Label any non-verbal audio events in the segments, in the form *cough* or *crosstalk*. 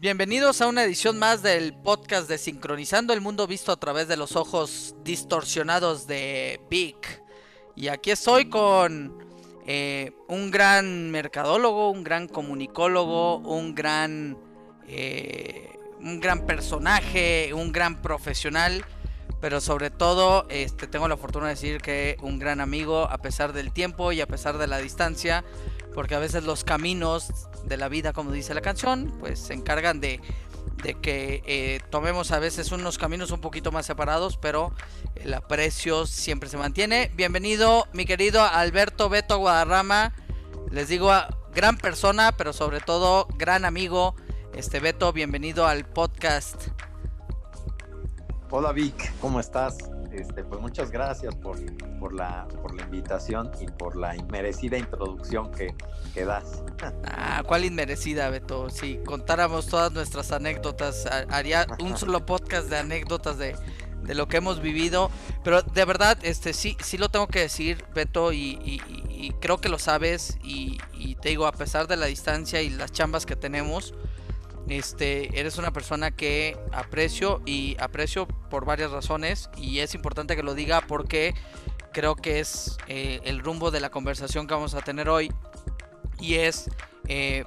Bienvenidos a una edición más del podcast de Sincronizando el Mundo Visto a través de los ojos distorsionados de Vic. Y aquí estoy con eh, un gran mercadólogo, un gran comunicólogo, un gran, eh, un gran personaje, un gran profesional. Pero sobre todo, este, tengo la fortuna de decir que un gran amigo a pesar del tiempo y a pesar de la distancia. Porque a veces los caminos de la vida, como dice la canción, pues se encargan de, que eh, tomemos a veces unos caminos un poquito más separados, pero el aprecio siempre se mantiene. Bienvenido, mi querido Alberto Beto Guadarrama. Les digo, gran persona, pero sobre todo gran amigo. Este Beto, bienvenido al podcast. Hola Vic, ¿cómo estás? Este, pues muchas gracias por, por, la, por la invitación y por la inmerecida introducción que, que das. Ah, ¿cuál inmerecida, Beto? Si contáramos todas nuestras anécdotas, haría *laughs* un solo podcast de anécdotas de, de lo que hemos vivido. Pero de verdad, este sí, sí lo tengo que decir, Beto, y, y, creo que lo sabes. Y, y, te digo, a pesar de la distancia y las chambas que tenemos, este, eres una persona que aprecio y aprecio por varias razones y es importante que lo diga porque creo que es eh, el rumbo de la conversación que vamos a tener hoy y es eh,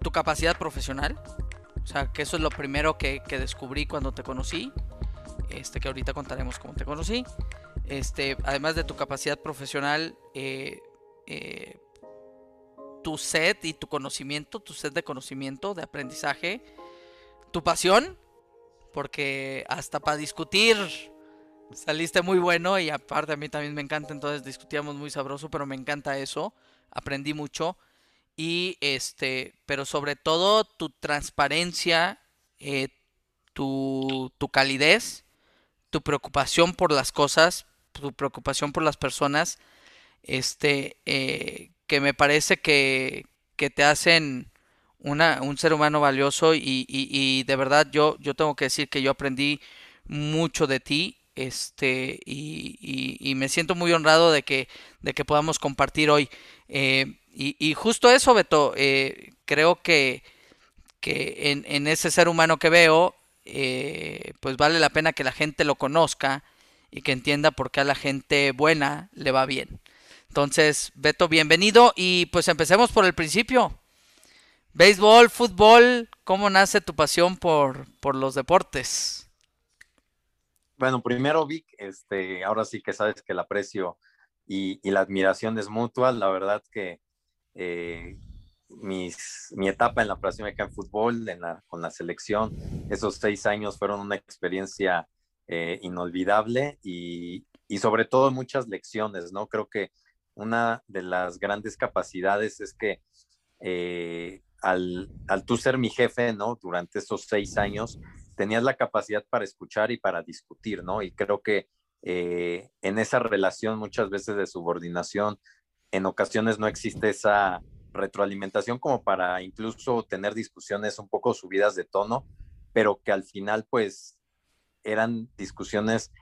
tu capacidad profesional. O sea, que eso es lo primero que, descubrí cuando te conocí. Este, que ahorita contaremos cómo te conocí. Este, además de tu capacidad profesional, eh, tu sed y tu conocimiento, tu sed de conocimiento, de aprendizaje, tu pasión, porque hasta para discutir saliste muy bueno y aparte a mí también me encanta, entonces discutíamos muy sabroso, pero me encanta eso, aprendí mucho. Y este, pero sobre todo tu transparencia, eh, tu, tu calidez, tu preocupación por las cosas, tu preocupación por las personas, este, eh, que me parece que, te hacen una, un ser humano valioso y, de verdad yo, yo tengo que decir que yo aprendí mucho de ti este y, me siento muy honrado de que, de que podamos compartir hoy. Eh, y, justo eso, Beto, eh, creo que, que en, en, ese ser humano que veo, eh, pues vale la pena que la gente lo conozca y que entienda por qué a la gente buena le va bien. Entonces, Beto, bienvenido y pues empecemos por el principio. Béisbol, fútbol, ¿cómo nace tu pasión por, por los deportes? Bueno, primero Vic, este, ahora sí que sabes que el aprecio y, la admiración es mutua. La verdad que eh, mis, mi etapa en la operación en fútbol, en la, con la selección, esos seis años fueron una experiencia eh, inolvidable y, y, sobre todo muchas lecciones, ¿no? Creo que una de las grandes capacidades es que eh, al, al, tú ser mi jefe, ¿no? Durante estos seis años, tenías la capacidad para escuchar y para discutir, ¿no? Y creo que eh, en esa relación muchas veces de subordinación, en ocasiones no existe esa retroalimentación como para incluso tener discusiones un poco subidas de tono, pero que al final pues eran discusiones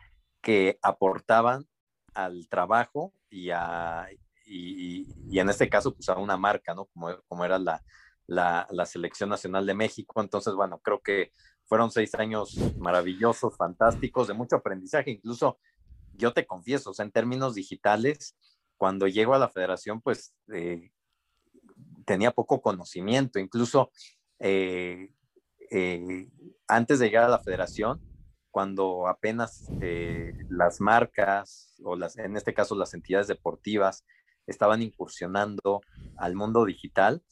que aportaban al trabajo y, a, y, en este caso, pues a una marca, ¿no? Como, como era la, la, la, Selección Nacional de México. Entonces, bueno, creo que fueron seis años maravillosos, fantásticos, de mucho aprendizaje. Incluso, yo te confieso, o sea, en términos digitales, cuando llego a la federación, pues eh, tenía poco conocimiento. Incluso eh, eh, antes de llegar a la federación, cuando apenas eh, las marcas o las, en este caso las entidades deportivas estaban incursionando al mundo digital,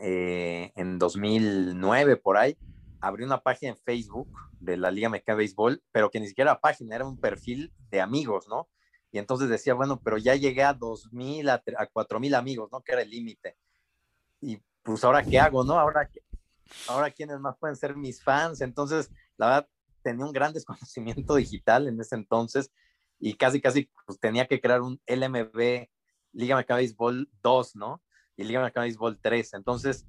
eh, en 2009 por ahí, abrí una página en Facebook de la Liga Mexicana de Béisbol, pero que ni siquiera era página, era un perfil de amigos, ¿no? Y entonces decía, bueno, pero ya llegué a 2.000, a, a 4.000 amigos, ¿no? Que era el límite. Y pues ahora qué hago, ¿no? Ahora, ahora quiénes más pueden ser mis fans. Entonces, la verdad, tenía un gran desconocimiento *laughs* digital en ese entonces y casi, casi pues, tenía que crear un LMB Liga Mexicana Béisbol 2, ¿no? Y Liga Mexicana Béisbol 3. Entonces,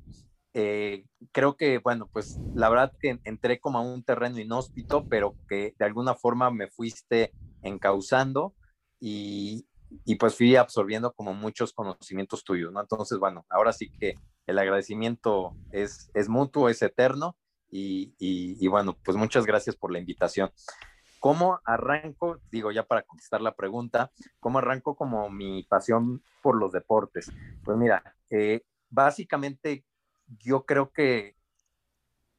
eh, creo que, bueno, pues la verdad que entré como a un terreno inhóspito, pero que de alguna forma me fuiste encauzando y, y pues fui absorbiendo como muchos conocimientos tuyos, ¿no? Entonces, bueno, ahora sí que el agradecimiento es, es mutuo, es eterno y, y, bueno, pues muchas gracias por la invitación. ¿Cómo arranco? Digo, ya para contestar la pregunta, ¿cómo arranco como mi pasión por los deportes? Pues mira, eh, básicamente yo creo que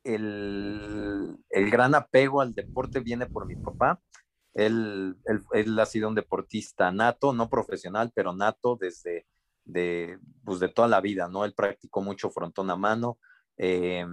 el, el, gran apego al deporte viene por mi papá. Él, él, ha sido un deportista nato, no profesional, pero nato desde de, pues de toda la vida, ¿no? Él practicó mucho frontón a mano. Eh,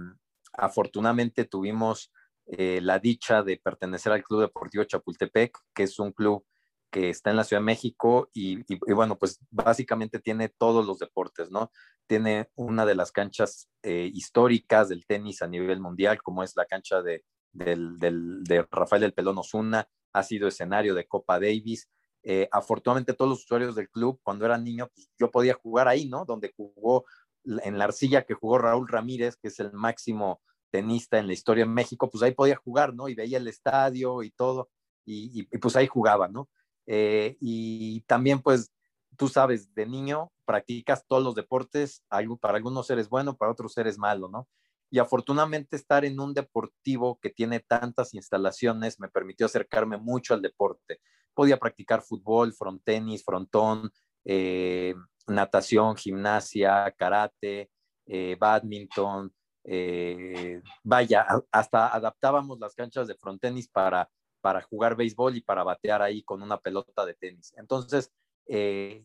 afortunadamente tuvimos eh, la dicha de pertenecer al Club Deportivo Chapultepec, que es un club que está en la Ciudad de México y, bueno, pues básicamente tiene todos los deportes, ¿no? Tiene una de las canchas eh, históricas del tenis a nivel mundial, como es la cancha de, de Rafael del Pelón Osuna, ha sido escenario de Copa Davis. Eh, afortunadamente todos los usuarios del club, cuando era niño, pues, yo podía jugar ahí, ¿no? Donde jugó en la arcilla que jugó Raúl Ramírez, que es el máximo tenista en la historia de México, pues ahí podía jugar, ¿no? Y veía el estadio y todo, y, pues ahí jugaba, ¿no? Eh, y también, pues, tú sabes, de niño practicas todos los deportes, algo, para algunos eres bueno, para otros eres malo, ¿no? Y afortunadamente estar en un deportivo que tiene tantas instalaciones me permitió acercarme mucho al deporte. Podía practicar fútbol, frontenis, frontón, eh, natación, gimnasia, karate, eh, badminton, eh, vaya, hasta adaptábamos las canchas de frontenis para, para jugar béisbol y para batear ahí con una pelota de tenis. Entonces, eh,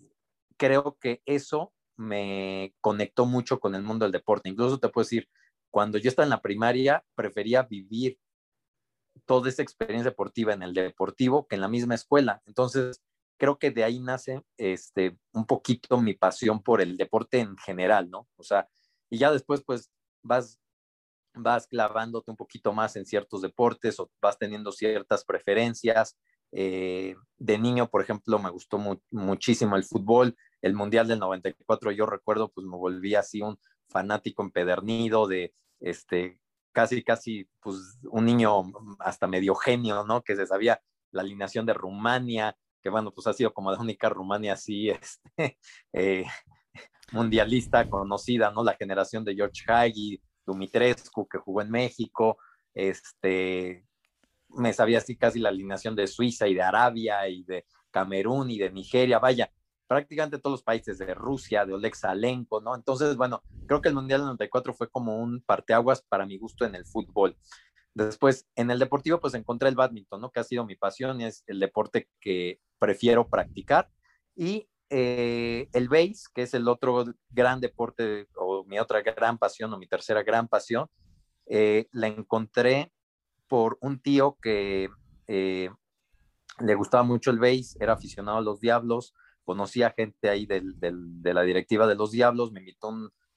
creo que eso me conectó mucho con el mundo del deporte. Incluso te puedo decir, cuando yo estaba en la primaria, prefería vivir toda esa experiencia deportiva en el deportivo que en la misma escuela. Entonces, creo que de ahí nace este, un poquito mi pasión por el deporte en general, ¿no? O sea, y ya después, pues, vas, vas clavándote un poquito más en ciertos deportes o vas teniendo ciertas preferencias. Eh, de niño, por ejemplo, me gustó muchísimo el fútbol. El Mundial del 94, yo recuerdo, pues me volví así un fanático empedernido de, este, casi, casi, pues un niño hasta medio genio, ¿no? Que se sabía la alineación de Rumania, que bueno, pues ha sido como la única Rumania así, *laughs* este, eh, mundialista conocida, ¿no? La generación de George Hagi, Dumitrescu, que jugó en México, este, me sabía así casi la alineación de Suiza y de Arabia y de Camerún y de Nigeria, vaya, prácticamente todos los países de Rusia, de Oleg Salenko, ¿no? Entonces, bueno, creo que el Mundial del 94 fue como un parteaguas para mi gusto en el fútbol. Después, en el deportivo, pues encontré el badminton, ¿no? Que ha sido mi pasión y es el deporte que prefiero practicar. Y eh, el base, que es el otro gran deporte o mi otra gran pasión o mi tercera gran pasión, eh, la encontré por un tío que eh, le gustaba mucho el base, era aficionado a los Diablos, conocía gente ahí de la directiva de los Diablos, me invitó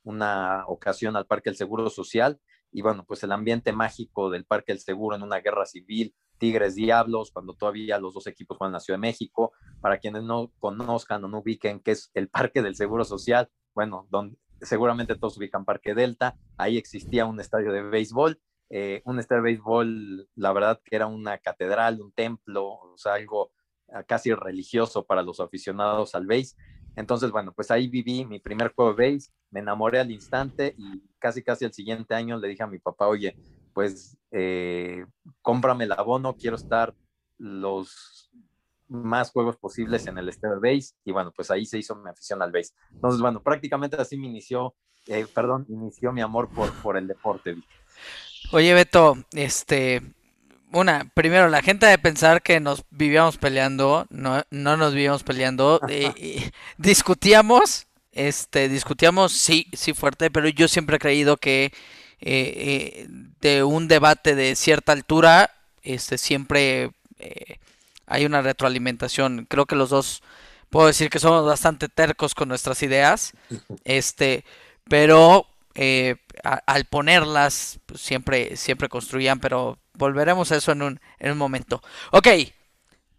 una ocasión al Parque del Seguro Social y bueno, pues el ambiente mágico del Parque del Seguro en una guerra civil, Tigres Diablos, cuando todavía los dos equipos juegan en la Ciudad de México. Para quienes no conozcan o no ubiquen qué es el Parque del Seguro Social, bueno, donde seguramente todos ubican Parque Delta, ahí existía un estadio de béisbol, eh, un estadio de béisbol, la verdad que era una catedral, un templo, o sea, algo ah, casi religioso para los aficionados al béis. Entonces, bueno, pues ahí viví mi primer juego de béis, me enamoré al instante y casi casi el siguiente año le dije a mi papá, oye, pues eh, cómprame el abono, quiero estar los más juegos posibles en el Estadio Base y bueno, pues ahí se hizo mi afición al base. Entonces, bueno, prácticamente así me inició, eh, perdón, inició mi amor por, por el deporte. Oye, Beto, este, una, primero, la gente de pensar que nos vivíamos peleando, no, no nos vivíamos peleando, eh, discutíamos, este, discutíamos, sí, sí fuerte, pero yo siempre he creído que eh, eh, de un debate de cierta altura, este, siempre eh, hay una retroalimentación. Creo que los dos, puedo decir que somos bastante tercos con nuestras ideas, este, pero al ponerlas pues, siempre, siempre construían, pero volveremos a eso en un, en un momento. Ok,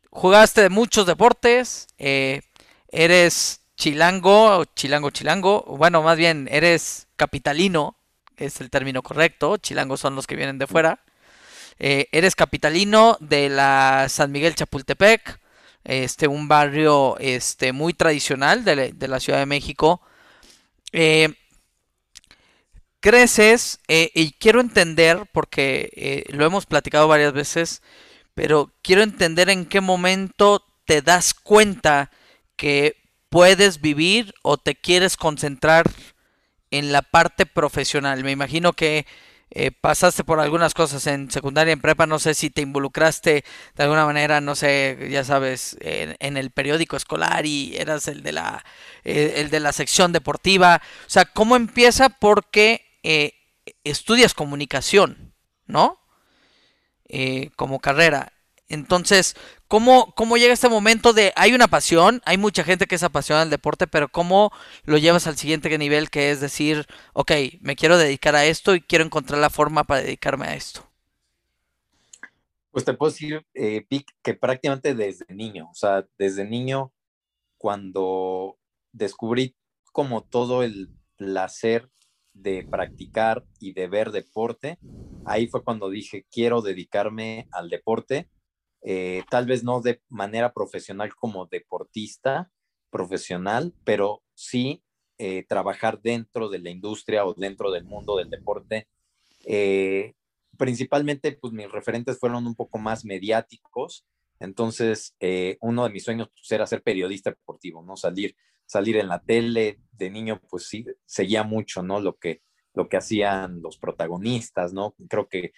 jugaste muchos deportes, eres chilango, chilango, chilango, bueno, más bien eres capitalino, es el término correcto, chilangos son los que vienen de fuera. Eh, eres capitalino de la San Miguel Chapultepec, este, un barrio este, muy tradicional de, la Ciudad de México. Eh, creces eh, y quiero entender, porque eh, lo hemos platicado varias veces, pero quiero entender en qué momento te das cuenta que puedes vivir o te quieres concentrar en la parte profesional. Me imagino que eh, pasaste por algunas cosas en secundaria, en prepa, no sé si te involucraste de alguna manera, no sé, ya sabes, en, el periódico escolar y eras el de la, el de la sección deportiva. O sea, ¿cómo empieza? Porque eh, estudias comunicación, ¿no? como carrera. Entonces, ¿cómo, ¿cómo llega este momento de, hay una pasión, hay mucha gente que es apasionada al deporte, pero cómo lo llevas al siguiente nivel, que es decir, ok, me quiero dedicar a esto y quiero encontrar la forma para dedicarme a esto? Pues te puedo decir, eh, que prácticamente desde niño, o sea, desde niño, cuando descubrí como todo el placer de practicar y de ver deporte, ahí fue cuando dije, quiero dedicarme al deporte eh, tal vez no de manera profesional como deportista profesional, pero sí eh, trabajar dentro de la industria o dentro del mundo del deporte. Eh, principalmente, pues mis referentes fueron un poco más mediáticos, entonces uno de mis sueños pues, era ser periodista deportivo, ¿no? Salir, salir en la tele de niño, pues sí, seguía mucho, ¿no? Lo que, lo que hacían los protagonistas, ¿no? Creo que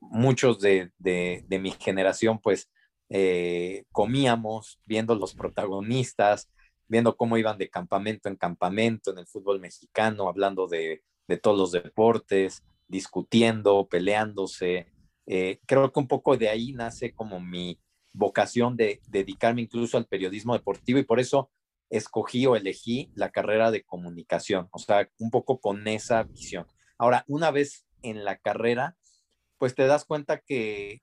muchos de, mi generación, pues, eh, comíamos viendo los protagonistas, viendo cómo iban de campamento en campamento en el fútbol mexicano, hablando de, todos los deportes, discutiendo, peleándose. Eh, creo que un poco de ahí nace como mi vocación de dedicarme incluso al periodismo deportivo y por eso escogí o elegí la carrera de comunicación, o sea, un poco con esa visión. Ahora, una vez en la carrera, pues te das cuenta que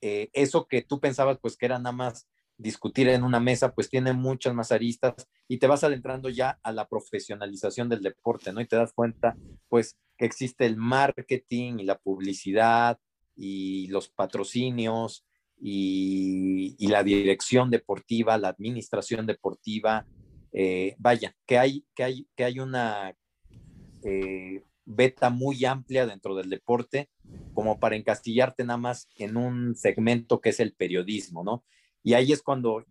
eh, eso que tú pensabas, pues que era nada más discutir en una mesa, pues tiene muchas más aristas y te vas adentrando ya a la profesionalización del deporte, ¿no? Y te das cuenta, pues, que existe el marketing y la publicidad y los patrocinios y, la dirección deportiva, la administración deportiva. Eh, vaya, que hay, que hay, que hay una eh, beta muy amplia dentro del deporte como para encastillarte nada más en un segmento que es el periodismo, ¿no? Y ahí es cuando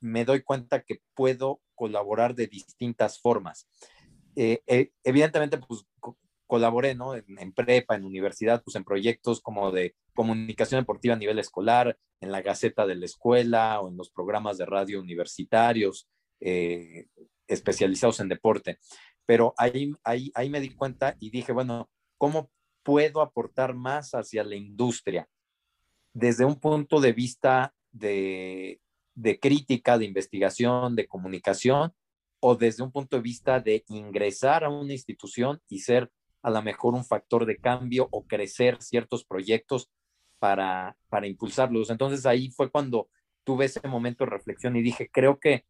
me doy cuenta que puedo colaborar de distintas formas. Eh, evidentemente, pues colaboré, ¿no? En, prepa, en universidad, pues en proyectos como de comunicación deportiva a nivel escolar, en la Gaceta de la Escuela o en los programas de radio universitarios eh, especializados en deporte pero ahí, ahí, ahí me di cuenta y dije, bueno, ¿cómo puedo aportar más hacia la industria? Desde un punto de vista de, de crítica, de investigación, de comunicación, o desde un punto de vista de ingresar a una institución y ser a lo mejor un factor de cambio o crecer ciertos proyectos para, para impulsarlos. Entonces ahí fue cuando tuve ese momento de reflexión y dije, creo que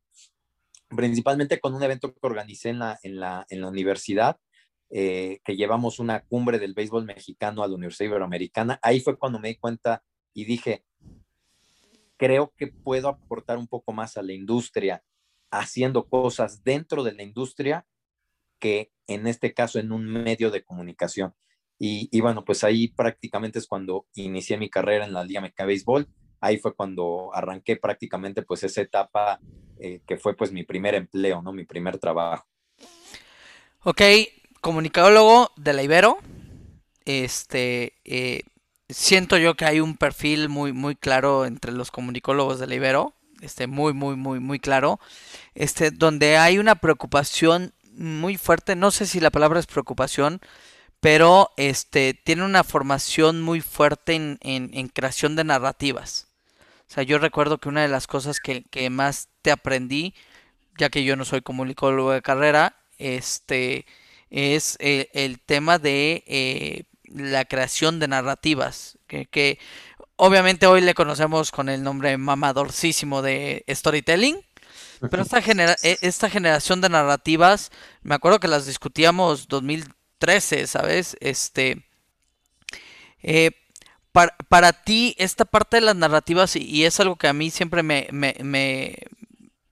principalmente con un evento que organicé en la, en la, en la universidad, eh, que llevamos una cumbre del béisbol mexicano a la Universidad Iberoamericana. Ahí fue cuando me di cuenta y dije, creo que puedo aportar un poco más a la industria haciendo cosas dentro de la industria que en este caso en un medio de comunicación. Y, bueno, pues ahí prácticamente es cuando inicié mi carrera en la Liga Mexicana de Béisbol ahí fue cuando arranqué prácticamente pues esa etapa eh, que fue pues mi primer empleo, ¿no? Mi primer trabajo. Ok, comunicólogo de la Ibero. Este, eh, siento yo que hay un perfil muy, muy claro entre los comunicólogos de la Ibero. Este, muy, muy, muy, muy claro. Este, donde hay una preocupación muy fuerte. No sé si la palabra es preocupación, pero este, tiene una formación muy fuerte en, en creación de narrativas. O sea, yo recuerdo que una de las cosas que, más te aprendí, ya que yo no soy comunicólogo de carrera, este, es el, tema de eh, la creación de narrativas, que, obviamente hoy le conocemos con el nombre mamadorcísimo de storytelling, pero esta, genera e, esta generación de narrativas, me acuerdo que las discutíamos 2013, ¿sabes? Este, eh, para, ti, esta parte de las narrativas, y, es algo que a mí siempre me, me,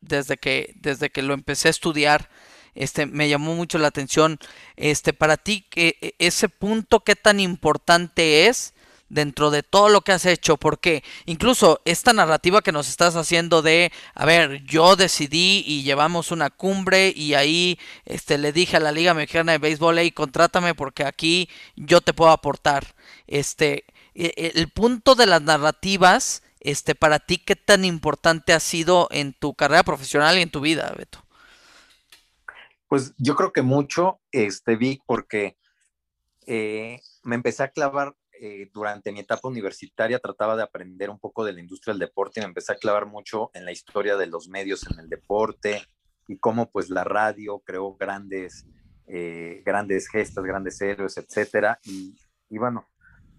desde, que, desde que lo empecé a estudiar, este, me llamó mucho la atención. Este, para ti, e, ese punto, ¿qué tan importante es dentro de todo lo que has hecho? Porque incluso esta narrativa que nos estás haciendo de, a ver, yo decidí y llevamos una cumbre y ahí este, le dije a la Liga Mexicana de Béisbol, hey, contrátame porque aquí yo te puedo aportar. Este, e, e, el punto de las narrativas, este, para ti, ¿qué tan importante ha sido en tu carrera profesional y en tu vida, Beto? Pues yo creo que mucho, este, vi, porque eh, me empecé a clavar eh, durante mi etapa universitaria, trataba de aprender un poco de la industria del deporte y me empecé a clavar mucho en la historia de los medios en el deporte y cómo pues la radio creó grandes, eh, grandes gestas, grandes héroes, etcétera. Y, y, bueno,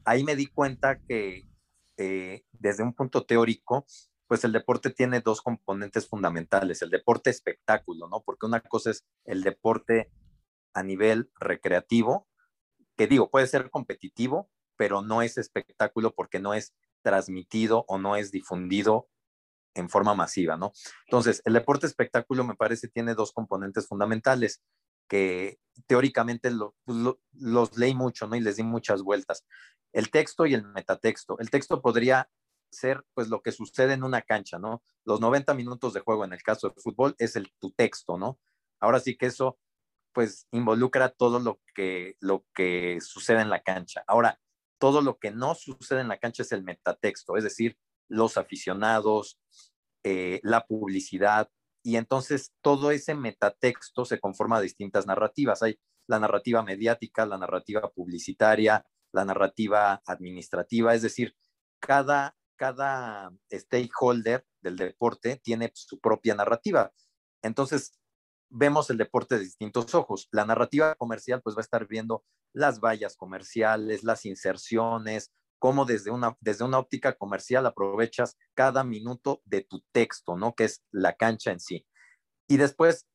ahí me di cuenta que desde un punto teórico, pues el deporte tiene dos componentes fundamentales, el deporte espectáculo, ¿no? Porque una cosa es el deporte a nivel recreativo, que digo, puede ser competitivo, pero no es espectáculo porque no es transmitido o no es difundido en forma masiva, ¿no? Entonces, el deporte espectáculo me parece tiene dos componentes fundamentales que teóricamente pues, los leí mucho, ¿no? Y les di muchas vueltas. El texto y el metatexto. El texto podría ser pues lo que sucede en una cancha, ¿no? Los 90 minutos de juego en el caso del fútbol es el tu texto, ¿no? Ahora sí que eso pues involucra todo lo que lo que sucede en la cancha. Ahora, todo lo que no sucede en la cancha es el metatexto, es decir, los aficionados, eh, la publicidad, y entonces todo ese metatexto se conforma de distintas narrativas. Hay la narrativa mediática, la narrativa publicitaria, la narrativa administrativa, es decir, cada cada stakeholder del deporte tiene su propia narrativa. Entonces, vemos el deporte de distintos ojos. La narrativa comercial, pues va a estar viendo las vallas comerciales, las inserciones, cómo desde una, desde una óptica comercial aprovechas cada minuto de tu texto, ¿no? Que es la cancha en sí. Y después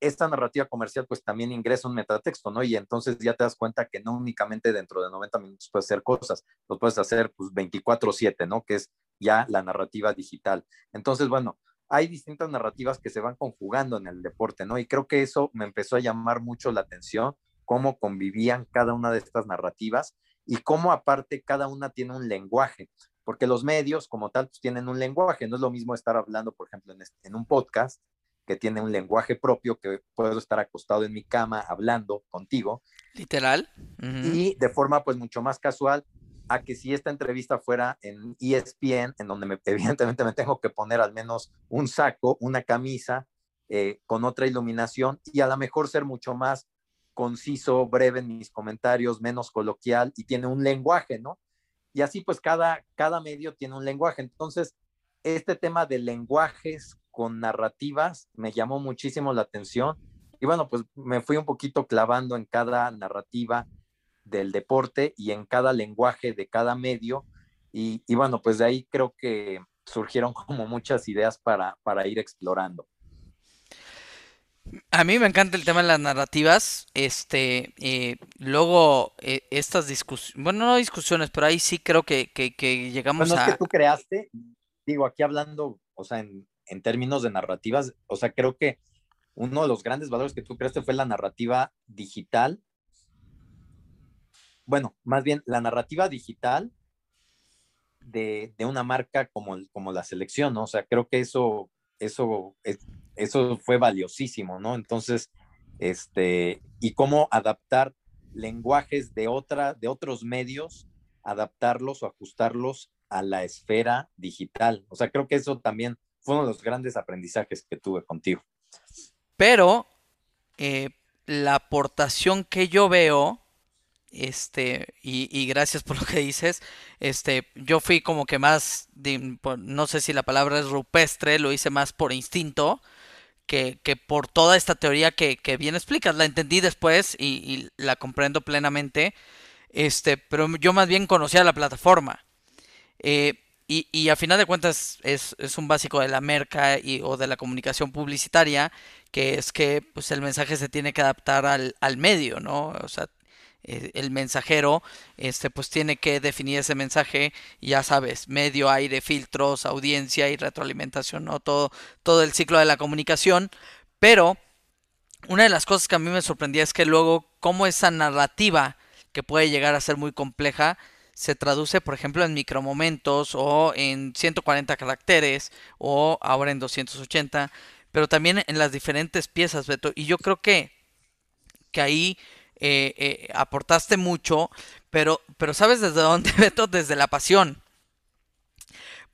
esta narrativa comercial pues también ingresa un metatexto, ¿no? Y entonces ya te das cuenta que no únicamente dentro de 90 minutos puedes hacer cosas, lo puedes hacer pues 24/7, ¿no? Que es ya la narrativa digital. Entonces, bueno, hay distintas narrativas que se van conjugando en el deporte, ¿no? Y creo que eso me empezó a llamar mucho la atención, cómo convivían cada una de estas narrativas y cómo aparte cada una tiene un lenguaje, porque los medios como tal pues, tienen un lenguaje, no es lo mismo estar hablando, por ejemplo, en, en un podcast que tiene un lenguaje propio, que puedo estar acostado en mi cama hablando contigo. Literal. Y de forma pues mucho más casual a que si esta entrevista fuera en ESPN, en donde me, *laughs* evidentemente me tengo que poner al menos un saco, una camisa, eh, con otra iluminación y a lo mejor ser mucho más conciso, breve en mis comentarios, menos coloquial y tiene un lenguaje, ¿no? Y así pues cada, cada medio tiene un lenguaje. Entonces, este tema de lenguajes con narrativas me llamó muchísimo la atención y bueno, pues me fui un poquito clavando en cada narrativa del deporte y en cada lenguaje de cada medio y, bueno, pues de ahí creo que surgieron como muchas ideas para, para ir explorando. A mí me encanta el tema de las narrativas. Este, eh, luego eh, estas discusiones, bueno, no discusiones, pero ahí sí creo que, que, llegamos bueno, a. Es que tú creaste, digo, aquí hablando, o sea, en, en términos de narrativas, o sea, creo que uno de los grandes valores que tú creaste fue la narrativa digital. Bueno, más bien la narrativa digital de, una marca como, como la selección, ¿no? O sea, creo que eso, eso, eso fue valiosísimo, ¿no? Entonces, este, y cómo adaptar lenguajes de, otra, de otros medios, adaptarlos o ajustarlos a la esfera digital. O sea, creo que eso también fue uno de los grandes aprendizajes que tuve contigo. Pero eh, la aportación que yo veo, este, y, gracias por lo que dices, este, yo fui como que más, no sé si la palabra es rupestre, lo hice más por instinto. Que, por toda esta teoría que, bien explicas, la entendí después y, la comprendo plenamente, este, pero yo más bien conocía la plataforma. Eh, y, y, a final de cuentas es, es, un básico de la merca y, o de la comunicación publicitaria, que es que pues, el mensaje se tiene que adaptar al, al medio, ¿no? O sea, eh, el mensajero este, pues tiene que definir ese mensaje, ya sabes, medio, aire, filtros, audiencia y retroalimentación, ¿no? Todo, todo el ciclo de la comunicación, pero una de las cosas que a mí me sorprendía es que luego cómo esa narrativa que puede llegar a ser muy compleja se traduce, por ejemplo, en micromomentos o en 140 caracteres o ahora en 280, pero también en las diferentes piezas, Beto. Y yo creo que, que ahí eh, eh, aportaste mucho, pero, pero ¿sabes desde dónde, *laughs* Beto? Desde la pasión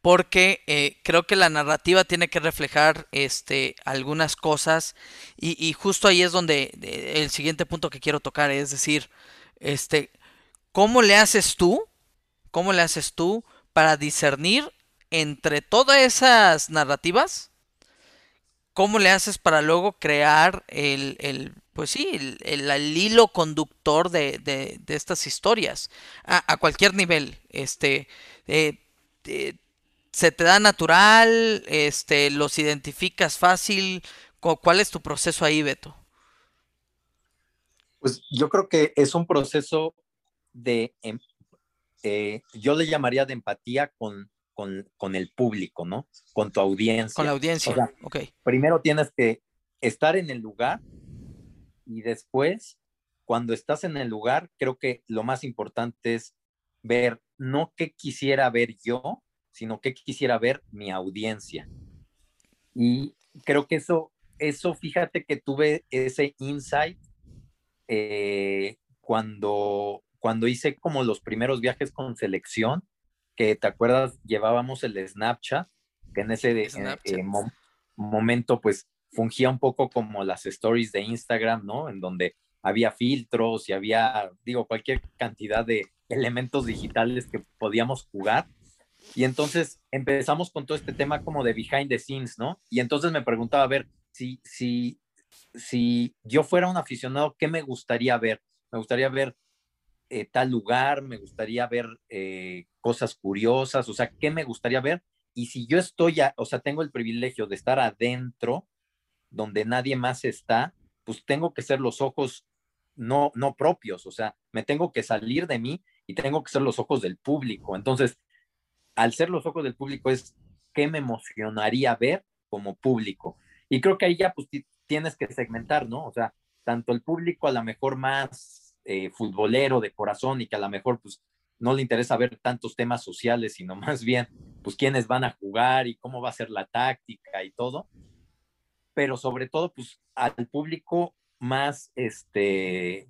porque eh, creo que la narrativa tiene que reflejar este, algunas cosas y, justo ahí es donde el siguiente punto que quiero tocar es decir, este, ¿cómo le haces tú? ¿Cómo le haces tú para discernir entre todas esas narrativas? ¿Cómo le haces para luego crear el, el pues sí, el, el, hilo conductor de, de, estas historias a, a, cualquier nivel? Este, eh, eh, se te da natural, este, los identificas fácil. ¿Cuál es tu proceso ahí, Beto? Pues yo creo que es un proceso de, em, eh, yo le llamaría de empatía con, con, el público, ¿no? Con tu audiencia. Con la audiencia, ok. Primero tienes que estar en el lugar y después, cuando estás en el lugar, creo que lo más importante es ver no qué quisiera ver yo, sino que quisiera ver mi audiencia. Y creo que eso, eso fíjate que tuve ese insight eh, cuando, cuando hice como los primeros viajes con selección, que te acuerdas, llevábamos el Snapchat, que en ese eh, momento pues fungía un poco como las stories de Instagram, ¿no? En donde había filtros y había, digo, cualquier cantidad de elementos digitales que podíamos jugar y entonces empezamos con todo este tema como de behind the scenes, ¿no? Y entonces me preguntaba, a ver, si, si, si yo fuera un aficionado, ¿qué me gustaría ver? Me gustaría ver eh, tal lugar, me gustaría ver eh, cosas curiosas, o sea, ¿qué me gustaría ver? Y si yo estoy, o sea, tengo el privilegio de estar adentro, donde nadie más está, pues tengo que ser los ojos no, no propios, o sea, me tengo que salir de mí y tengo que ser los ojos del público. Entonces, al ser los ojos del público es qué me emocionaría ver como público. Y creo que ahí ya pues tienes que segmentar, ¿no? O sea, tanto el público a lo mejor más eh, futbolero de corazón y que a lo mejor pues no le interesa ver tantos temas sociales, sino *laughs* más bien pues quiénes van a jugar y cómo va a ser la táctica y todo. Pero sobre todo pues al público más este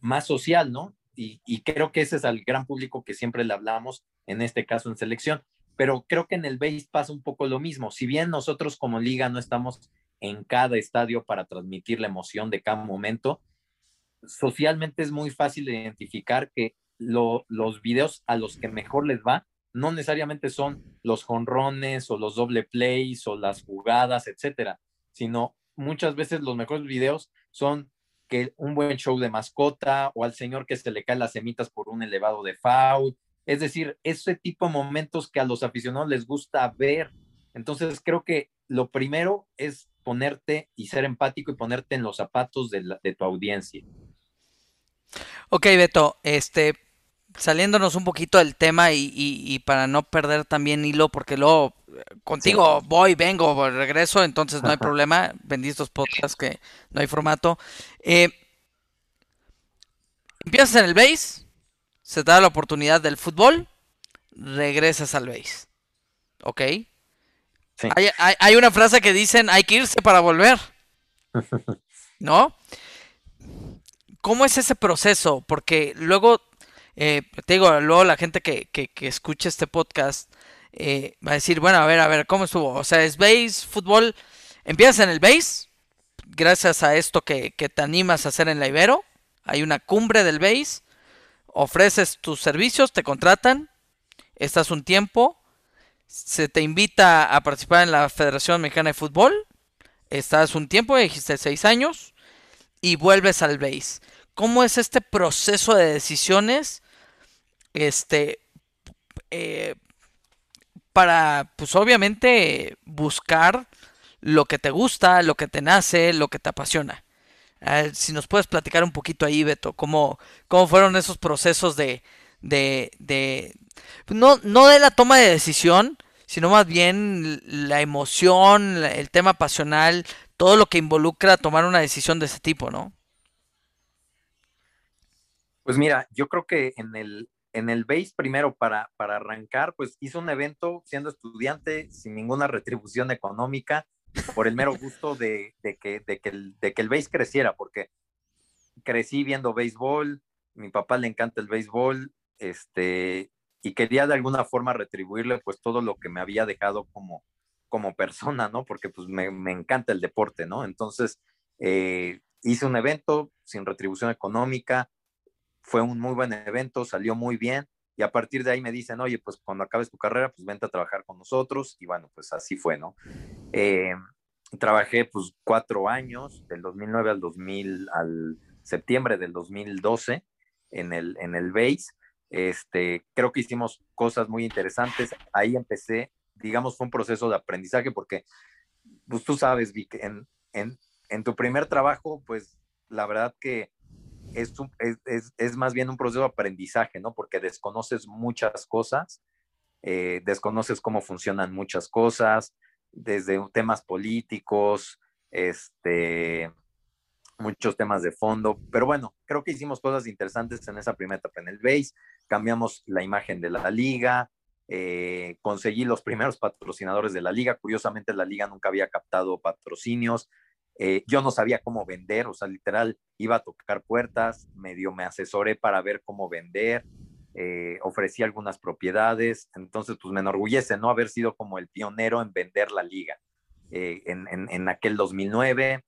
más social, ¿no? Y, y creo que ese es el gran público que siempre le hablamos en este caso en selección. Pero creo que en el base pasa un poco lo mismo. Si bien nosotros como liga no estamos en cada estadio para transmitir la emoción de cada momento, socialmente es muy fácil identificar que los videos a los que mejor les va no necesariamente son los jonrones o los doble plays o las jugadas, etcétera, sino muchas veces los mejores videos son que un buen show de mascota o al señor que se le caen las semitas por un elevado de foul es decir, ese tipo de momentos que a los aficionados les gusta ver. Entonces, creo que lo primero es ponerte y ser empático y ponerte en los zapatos de, tu audiencia. Ok, Beto, este, saliéndonos un poquito del tema y, para no perder también hilo, porque luego eh, contigo voy, vengo, regreso, entonces no hay problema. Benditos podcasts que no hay formato. Eh, empiezas en el base, se te da la oportunidad del fútbol, regresas al base. ¿Ok? Hay, una frase que dicen, hay que irse para volver. *laughs* ¿No? ¿Cómo es ese proceso? Porque luego, eh, te digo, luego la gente que, que, escuche este podcast eh, va a decir, bueno, a ver, a ver, ¿cómo estuvo? O sea, es base, fútbol, empiezas en el base, gracias a esto que, que te animas a hacer en la Ibero, hay una cumbre del base, ofreces tus servicios, te contratan, estás un tiempo, se te invita a participar en la Federación Mexicana de Fútbol, estás un tiempo, dijiste seis años, y vuelves al base. ¿Cómo es este proceso de decisiones? Este, eh, para, pues obviamente, buscar lo que te gusta, lo que te nace, lo que te apasiona si nos puedes platicar un poquito ahí, Beto, cómo, cómo fueron esos procesos de, de, de no, no de la toma de decisión, sino más bien la emoción, el tema pasional, todo lo que involucra tomar una decisión de ese tipo, ¿no? Pues mira, yo creo que en el, en el base primero para, para arrancar, pues hizo un evento siendo estudiante sin ninguna retribución económica por el mero gusto de, que, de, que el, de que el base creciera, porque crecí viendo béisbol, mi papá le encanta el béisbol, este, y quería de alguna forma retribuirle pues todo lo que me había dejado como, como persona, ¿no? Porque pues me, me encanta el deporte, ¿no? Entonces, eh, hice un evento sin retribución económica, fue un muy buen evento, salió muy bien, y a partir de ahí me dicen, oye, pues cuando acabes tu carrera, pues vente a trabajar con nosotros, y bueno, pues así fue, ¿no? Eh, trabajé pues cuatro años, del 2009 al 2000, al septiembre del 2012, en el, en el BASE, este, creo que hicimos cosas muy interesantes. Ahí empecé, digamos, fue un proceso de aprendizaje porque, pues tú sabes, Vic, en, en, en tu primer trabajo, pues la verdad que es, es, más bien un proceso de aprendizaje, ¿no? Porque desconoces muchas cosas, eh, desconoces cómo funcionan muchas cosas, desde temas políticos, este, muchos temas de fondo, pero bueno, creo que hicimos cosas interesantes en esa primera etapa en el base, cambiamos la imagen de la liga, eh, conseguí los primeros patrocinadores de la liga, curiosamente la liga nunca había captado patrocinios, eh, yo no sabía cómo vender, o sea, literal, iba a tocar puertas, medio me asesoré para ver cómo vender, eh, ofrecí algunas propiedades, entonces pues me enorgullece, ¿no? Haber sido como el pionero en vender la liga. en, en, en, aquel 2009,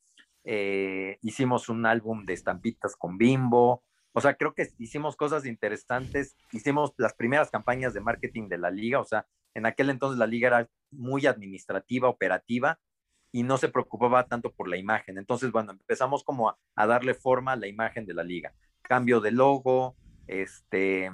eh, hicimos un álbum de estampitas con Bimbo, o sea, creo que hicimos cosas interesantes, hicimos las primeras campañas de marketing de la liga, o sea, en aquel entonces la liga era muy administrativa, operativa, y no se preocupaba tanto por la imagen. Entonces, bueno, empezamos como a, darle forma a la imagen de la liga. Cambio de logo, este,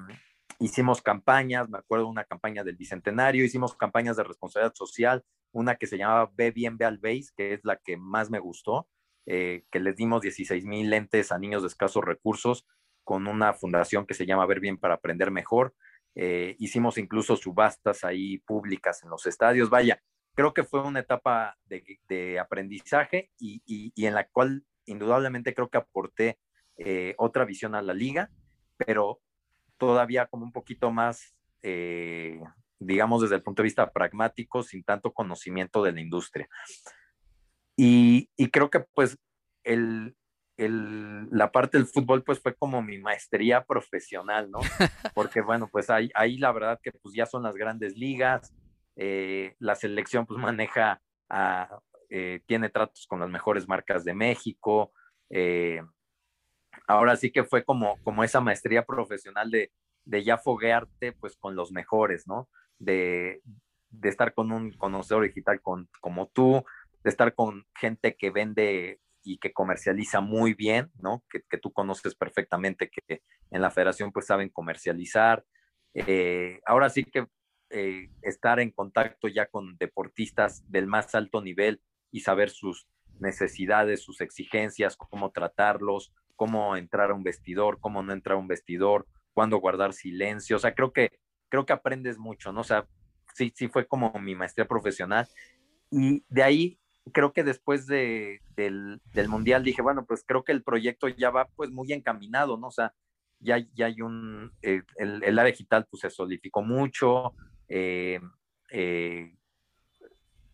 hicimos campañas, me acuerdo una campaña del Bicentenario, hicimos campañas de responsabilidad social, una que se llamaba Ve bien, ve al base, que es la que más me gustó, eh, que les dimos 16 mil lentes a niños de escasos recursos con una fundación que se llama Ver Bien para Aprender Mejor. Eh, hicimos incluso subastas ahí públicas en los estadios. Vaya, creo que fue una etapa de, aprendizaje y, en la cual indudablemente creo que aporté eh, otra visión a la liga, pero todavía como un poquito más, digamos, desde el punto de vista pragmático, sin tanto conocimiento de la industria. Y, creo que pues el, el, la parte del fútbol pues fue como mi maestría profesional, ¿no? *laughs* Porque bueno, pues ahí, ahí la verdad que pues ya son las grandes ligas, eh, la selección pues *laughs* maneja, eh, tiene tratos con las mejores marcas de México. Eh, ahora sí que fue como, como esa maestría profesional de, ya foguearte pues con los mejores, ¿no? De, de estar con un conocedor digital con, como tú, de estar con gente que vende y que comercializa muy bien, ¿no? Que, tú conoces perfectamente que en la federación pues saben comercializar. Ahora sí que eh, estar en contacto ya con deportistas del más alto nivel y saber sus necesidades, sus exigencias, cómo tratarlos, cómo entrar a un vestidor, cómo no entrar a un vestidor, cuándo guardar silencio. O sea, creo que, creo que aprendes mucho, ¿no? O sea, sí, sí fue como mi maestría profesional. Y de ahí creo que después de, del, Mundial dije, bueno, pues creo que el proyecto ya va pues muy encaminado, ¿no? O sea, ya, ya hay un, eh, el, el, área digital pues se solidificó mucho, eh, eh,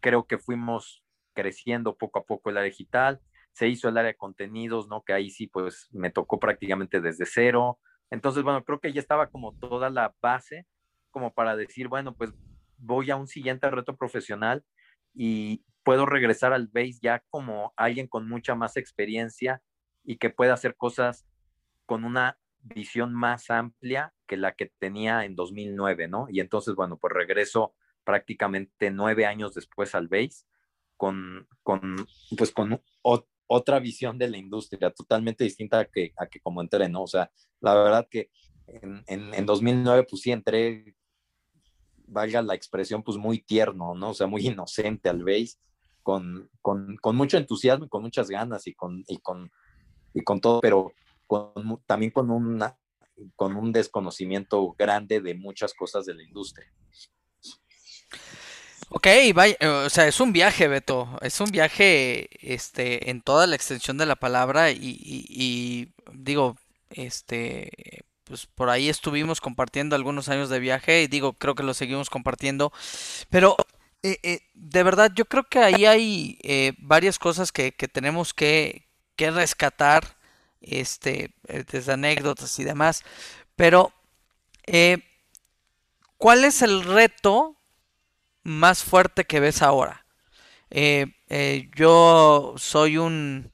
creo que fuimos creciendo poco a poco el área digital, se hizo el área de contenidos, ¿no? Que ahí sí pues me tocó prácticamente desde cero. Entonces, bueno, creo que ya estaba como toda la base como para decir, bueno, pues voy a un siguiente reto profesional y, puedo regresar al base ya como alguien con mucha más experiencia y que pueda hacer cosas con una visión más amplia que la que tenía en 2009, ¿no? Y entonces, bueno, pues regreso prácticamente nueve años después al base con, con pues con otra visión de la industria totalmente distinta a que, a que como entré, ¿no? O sea, la verdad que en, en, en 2009 pues sí entré, valga la expresión, pues muy tierno, ¿no? O sea, muy inocente al base con, con, con, mucho entusiasmo y con muchas ganas y con, y con, y con todo, pero con, también con, una, con un desconocimiento grande de muchas cosas de la industria. Ok, vaya, o sea, es un viaje, Beto, es un viaje, este, en toda la extensión de la palabra y, digo, este, pues por ahí estuvimos compartiendo algunos años de viaje y digo, creo que lo seguimos compartiendo, pero eh, eh, de verdad yo creo que ahí hay eh, varias cosas que, que tenemos que, que rescatar, este, eh, desde anécdotas y demás, pero eh, ¿cuál es el reto más fuerte que ves ahora? Eh, eh, yo soy un,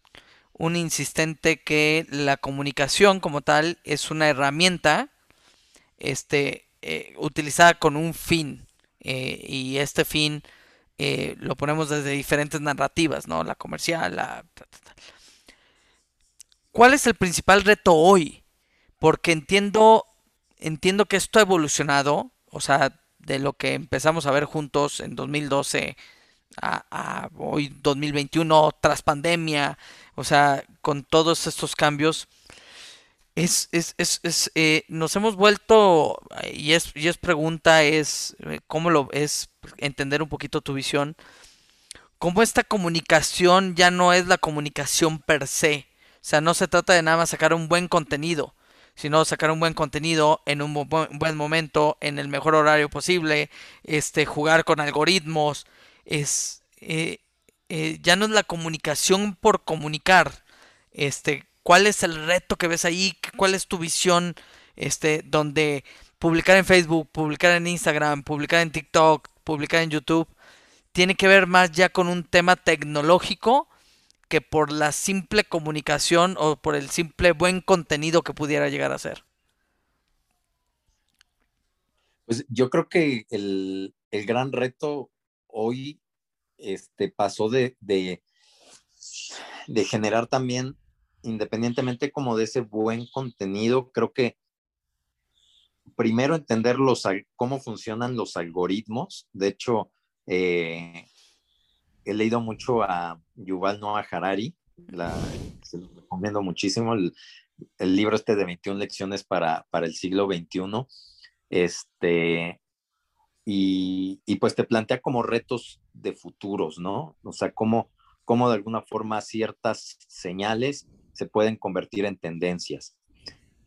un insistente que la comunicación como tal es una herramienta este, eh, utilizada con un fin. eh, y este fin lo ponemos desde diferentes narrativas, ¿no? La comercial, la... ¿Cuál es el principal reto hoy? Porque entiendo, entiendo que esto ha evolucionado, o sea, de lo que empezamos a ver juntos en 2012 a, a hoy 2021 tras pandemia, o sea, con todos estos cambios, es, es, es, es, eh, nos hemos vuelto, y es, y es pregunta, es eh, cómo lo es entender un poquito tu visión, cómo esta comunicación ya no es la comunicación per se, sea, no se trata de nada más sacar un buen contenido, sino sacar un buen contenido en un bu- buen momento, en el mejor horario posible, este, jugar con algoritmos, es, eh, eh, ya no es la comunicación por comunicar, este, ¿cuál es el reto que ves ahí? ¿Cuál es tu visión, este, donde publicar en Facebook, publicar en Instagram, publicar en TikTok, publicar en YouTube, tiene que ver más ya con un tema tecnológico que por la simple comunicación o por el simple buen contenido que pudiera llegar a ser. Pues yo creo que el, el gran reto hoy este, pasó de, de, generar también, independientemente como de ese buen contenido, creo que primero entender los, cómo funcionan los algoritmos. De hecho, eh, he leído mucho a Yuval Noah Harari, la, se lo recomiendo muchísimo, el, libro este de 21 lecciones para, para el siglo XXI. Este, y, pues te plantea como retos de futuros, ¿no? O sea, cómo, cómo de alguna forma ciertas señales se pueden convertir en tendencias.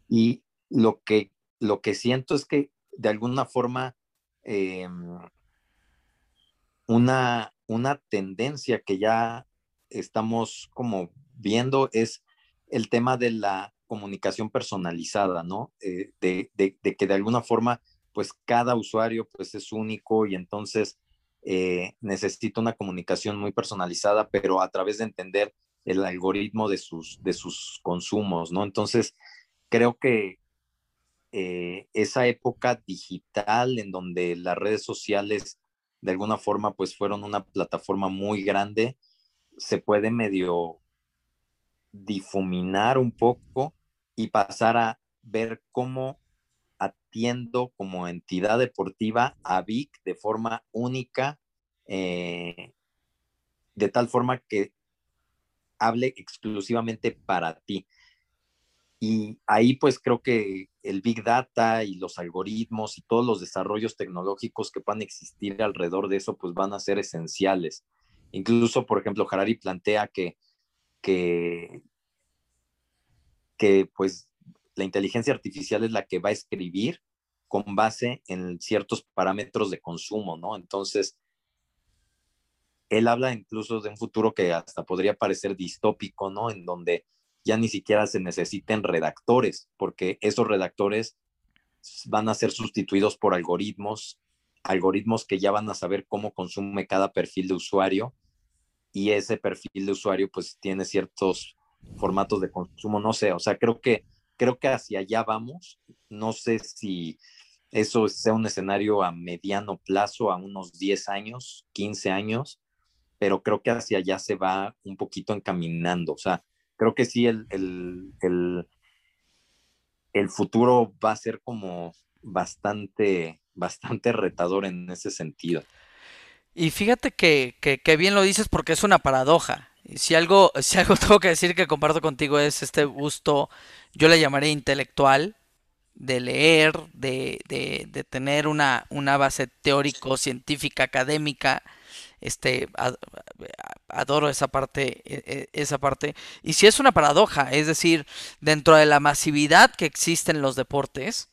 Y lo que, lo que siento es que de alguna forma eh, una, una tendencia que ya estamos como viendo es el tema de la comunicación personalizada, ¿no? Eh, de, que de alguna forma, pues cada usuario pues es único y entonces eh, necesita una comunicación muy personalizada, pero a través de entender el algoritmo de sus, de sus consumos, ¿no? Entonces, creo que eh, esa época digital en donde las redes sociales de alguna forma pues fueron una plataforma muy grande, se puede medio difuminar un poco y pasar a ver cómo atiendo como entidad deportiva a Vic de forma única, eh, de tal forma que hable exclusivamente para ti. Y ahí pues creo que el Big Data y los algoritmos y todos los desarrollos tecnológicos que puedan existir alrededor de eso pues van a ser esenciales. Incluso, por ejemplo, Harari plantea que, que, que pues la inteligencia artificial es la que va a escribir con base en ciertos parámetros de consumo, ¿no? Entonces, él habla incluso de un futuro que hasta podría parecer distópico, ¿no? En donde ya ni siquiera se necesiten redactores, porque esos redactores van a ser sustituidos por algoritmos, algoritmos que ya van a saber cómo consume cada perfil de usuario y ese perfil de usuario pues tiene ciertos formatos de consumo, no sé, o sea, creo que creo que hacia allá vamos, no sé si eso sea un escenario a mediano plazo, a unos 10 años, 15 años, pero creo que hacia allá se va un poquito encaminando, o sea, creo que sí el, el, el, futuro va a ser como bastante, bastante retador en ese sentido. Y fíjate que, que, bien lo dices porque es una paradoja. Si algo, *laughs* si algo tengo que decir que comparto contigo es este gusto, yo le llamaré intelectual, de leer, de, de, tener una, una base teórico, científica, académica. Este, adoro esa parte, e, e, esa parte. Y si es una paradoja, es decir, dentro de la masividad que existe en los deportes,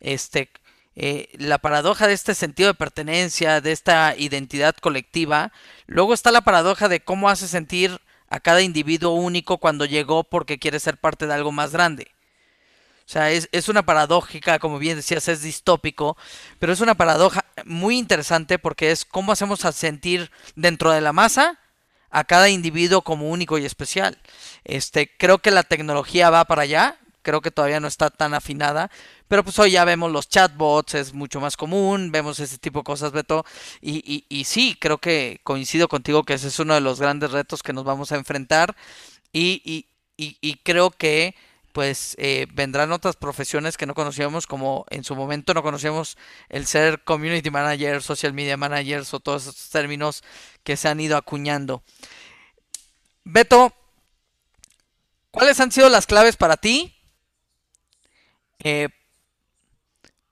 este, eh, la paradoja de este sentido de pertenencia, de esta identidad colectiva, luego está la paradoja de cómo hace sentir a cada individuo único cuando llegó porque quiere ser parte de algo más grande. O sea, es, es, una paradójica, como bien decías, es distópico, pero es una paradoja muy interesante porque es cómo hacemos a sentir dentro de la masa a cada individuo como único y especial. Este, creo que la tecnología va para allá, creo que todavía no está tan afinada, pero pues hoy ya vemos los chatbots, es mucho más común, vemos ese tipo de cosas, Beto, y, y, y sí, creo que coincido contigo que ese es uno de los grandes retos que nos vamos a enfrentar, y, y creo que pues eh, vendrán otras profesiones que no conocíamos, como en su momento no conocíamos el ser community manager, social media managers o todos esos términos que se han ido acuñando. Beto, ¿cuáles han sido las claves para ti? Eh,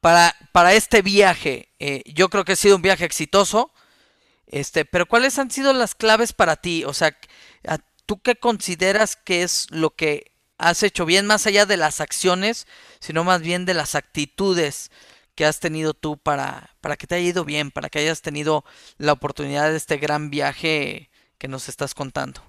para, para, este viaje, eh, yo creo que ha sido un viaje exitoso, este, pero ¿cuáles han sido las claves para ti? O sea, ¿tú qué consideras que es lo que has hecho bien más allá de las acciones, sino más bien de las actitudes que has tenido tú para, para que te haya ido bien, para que hayas tenido la oportunidad de este gran viaje que nos estás contando?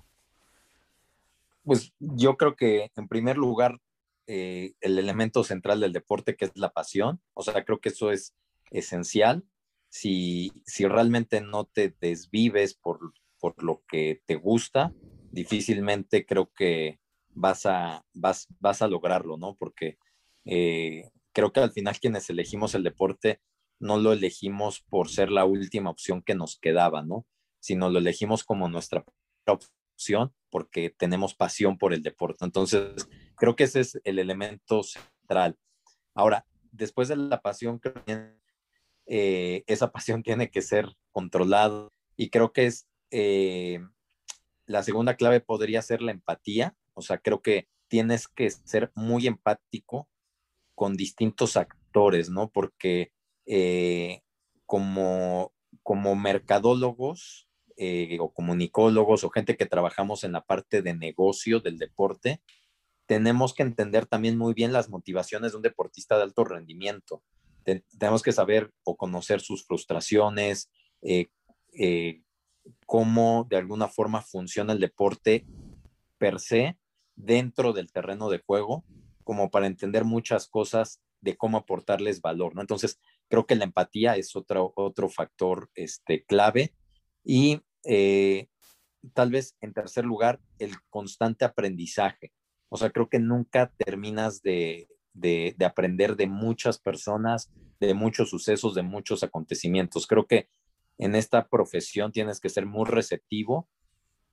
Pues yo creo que en primer lugar eh, el elemento central del deporte que es la pasión, o sea, creo que eso es esencial. Si, si realmente no te desvives por, por lo que te gusta, difícilmente creo que vas a, vas, vas a lograrlo, ¿no? Porque eh, creo que al final quienes elegimos el deporte no lo elegimos por ser la última opción que nos quedaba, ¿no? Sino lo elegimos como nuestra opción porque tenemos pasión por el deporte. Entonces, creo que ese es el elemento central. Ahora, después de la pasión, eh, esa pasión *laughs* tiene que ser controlada y creo que es eh, la segunda clave podría ser la empatía, o sea, creo que tienes que ser muy empático con distintos actores, ¿no? Porque eh, como, como mercadólogos eh, o comunicólogos o gente que trabajamos en la parte de negocio del deporte, tenemos que entender también muy bien las motivaciones de un deportista de alto rendimiento. tenemos que saber o conocer sus frustraciones, eh, cómo de alguna forma funciona el deporte per se dentro del terreno de juego como para entender muchas cosas de cómo aportarles valor, ¿no? Entonces, creo que la empatía es otro, otro factor este, clave y eh, tal vez en tercer lugar, el constante aprendizaje. O sea, creo que nunca terminas de, de, de, aprender de muchas personas, de muchos sucesos, de muchos acontecimientos. Creo que en esta profesión tienes que ser muy receptivo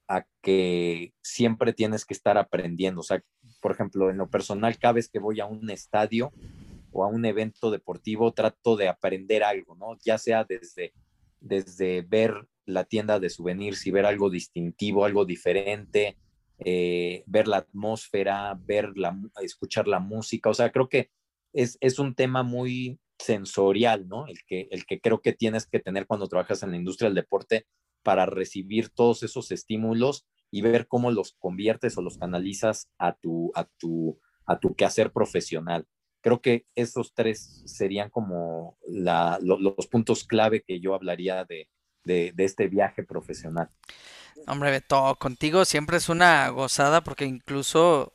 a que siempre tienes que estar aprendiendo. O sea, por ejemplo, en lo personal, cada vez que voy a un estadio o a un evento deportivo, trato de aprender algo, ¿no? Ya sea desde, desde ver la tienda de souvenirs y ver algo distintivo, algo diferente, eh, ver la atmósfera, ver la, escuchar la música. O sea, creo que es, es un tema muy sensorial, ¿no? El que, el que creo que tienes que tener cuando trabajas en la industria del deporte para recibir todos esos estímulos y ver cómo los conviertes o los canalizas a tu, a tu, a tu quehacer profesional. Creo que esos tres serían como los puntos clave que yo hablaría de, este viaje profesional. Hombre, Beto, contigo siempre es una gozada porque incluso,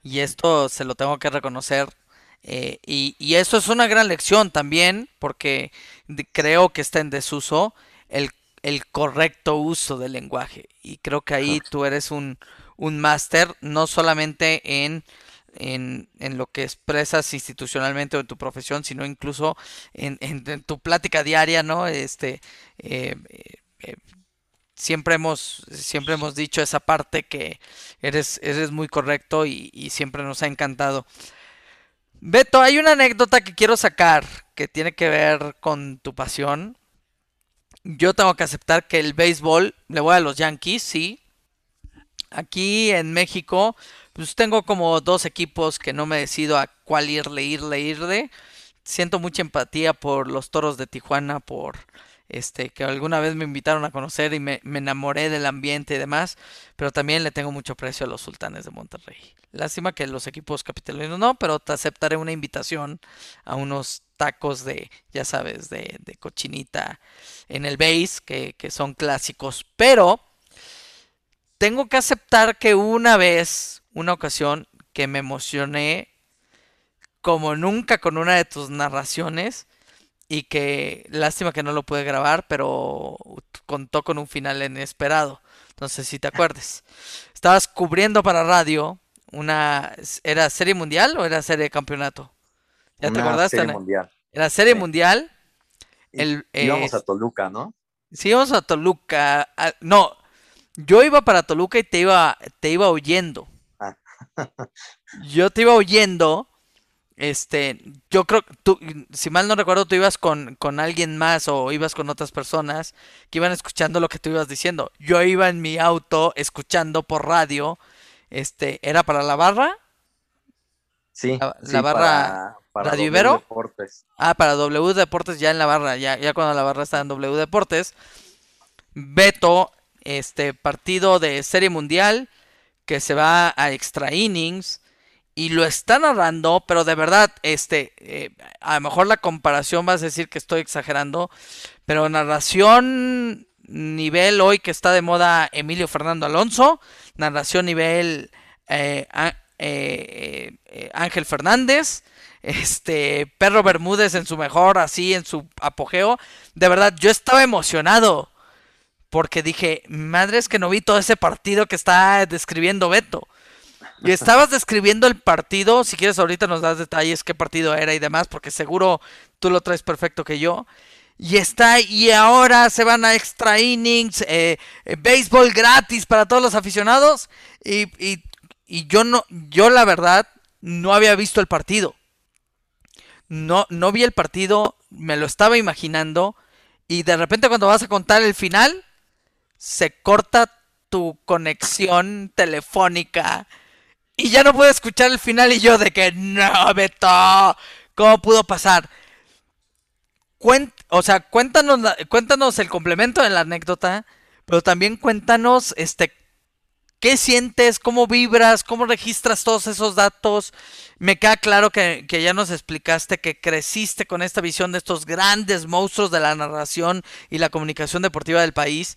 y esto se lo tengo que reconocer, eh, y, y, eso es una gran lección también, porque creo que está en desuso el el correcto uso del lenguaje. Y creo que ahí tú eres un, un máster, no solamente en, en, en, lo que expresas institucionalmente o en tu profesión, sino incluso en, en, tu plática diaria, ¿no? Este, eh, eh, siempre hemos, siempre hemos dicho esa parte que eres, eres muy correcto y, y siempre nos ha encantado. Beto, hay una anécdota que quiero sacar que tiene que ver con tu pasión yo tengo que aceptar que el béisbol, le voy a los Yankees, sí. Aquí en México, pues tengo como dos equipos que no me decido a cuál irle, irle, irle. Siento mucha empatía por los toros de Tijuana, por este, que alguna vez me invitaron a conocer y me, enamoré del ambiente y demás, pero también le tengo mucho precio a los sultanes de Monterrey. Lástima que los equipos capitalinos no, pero te aceptaré una invitación a unos tacos de, ya sabes, de, cochinita en el base, que, que son clásicos, pero tengo que aceptar que una vez, una ocasión, que me emocioné como nunca con una de tus narraciones, y que lástima que no lo pude grabar, pero contó con un final inesperado. Entonces, si te acuerdes, estabas cubriendo para radio una era serie mundial o era serie de campeonato? ¿Ya te acordaste? Serie mundial. Era serie mundial. El, íbamos a Toluca, ¿no? Sí, íbamos a Toluca. Ah, no, yo iba para Toluca y te iba, te iba oyendo. Ah. *laughs* yo te iba oyendo este, yo creo, tú, si mal no recuerdo, tú ibas con, con, alguien más o ibas con otras personas que iban escuchando lo que tú ibas diciendo. Yo iba en mi auto escuchando por radio, este, ¿era para la barra? Sí, la, barra para, Radio Ibero. Deportes. Ah, para W Deportes ya en la barra, ya, ya cuando la barra estaba en W Deportes. Beto, este partido de Serie Mundial que se va a extra innings y lo está narrando, pero de verdad, este, eh, a lo mejor la comparación vas a decir que estoy exagerando, pero narración nivel hoy que está de moda Emilio Fernando Alonso, narración nivel eh, eh, Ángel Fernández, este, Perro Bermúdez en su mejor, así en su apogeo, de verdad, yo estaba emocionado. Porque dije, madre es que no vi todo ese partido que está describiendo Beto. Y estabas describiendo el partido, si quieres ahorita nos das detalles qué partido era y demás, porque seguro tú lo traes perfecto que yo. Y está, y ahora se van a extra innings, eh, eh, béisbol gratis para todos los aficionados. Y, y, yo no, yo la verdad no había visto el partido. No, no vi el partido, me lo estaba imaginando. Y de repente cuando vas a contar el final, se corta tu conexión telefónica y ya no pude escuchar el final y yo de que no, Beto, ¿cómo pudo pasar? o sea, cuéntanos, cuéntanos el complemento de la anécdota, pero también cuéntanos, este, ¿qué sientes? ¿Cómo vibras? ¿Cómo registras todos esos datos? Me queda claro que, ya nos explicaste que creciste con esta visión de estos grandes monstruos de la narración y la comunicación deportiva del país.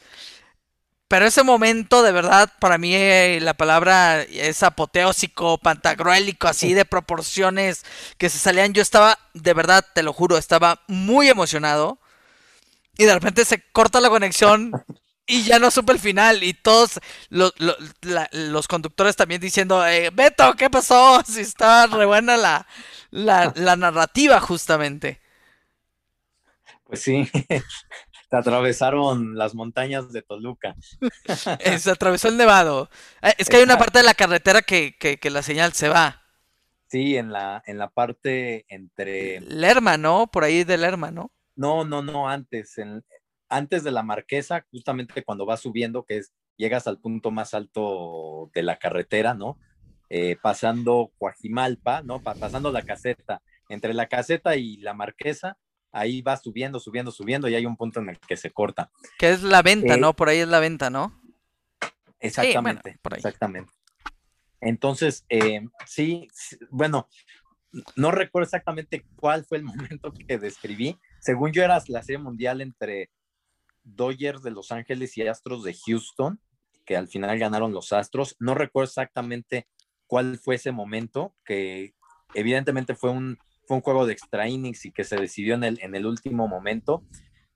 Pero ese momento, de verdad, para mí eh, la palabra es apoteósico, pantagruélico, así de proporciones que se salían. Yo estaba, de verdad, te lo juro, estaba muy emocionado. Y de repente se corta la conexión y ya no supe el final. Y todos los conductores también diciendo, eh, Beto, ¿qué pasó? *laughs* Si estaba re buena la, la, la narrativa, justamente. Pues sí, *laughs* se atravesaron las montañas de Toluca. *laughs* Eh, se atravesó el Nevado. Eh, es que hay una parte de la carretera que, la señal se va. Sí, en la, en la parte entre... Lerma, ¿no? Por ahí de Lerma, ¿no? No, no, no, antes. Antes de la Marquesa, justamente cuando vas subiendo, que es, llegas al punto más alto de la carretera, ¿no? Eh, pasando Coajimalpa, ¿no? pasando la caseta. Entre la caseta y la Marquesa ahí va subiendo, subiendo, subiendo y hay un punto en el que se corta. Que es la venta, eh, ¿no? Por ahí es la venta, ¿no? Exactamente, exactamente. Entonces, eh, sí, bueno, no recuerdo exactamente cuál fue el *laughs* momento que describí. Según yo era la serie mundial entre Dodgers de Los Ángeles y Astros de Houston, que al final ganaron los Astros. No recuerdo exactamente cuál fue ese momento, que evidentemente fue un fue un juego de extra innings y que se decidió en el, en el último momento.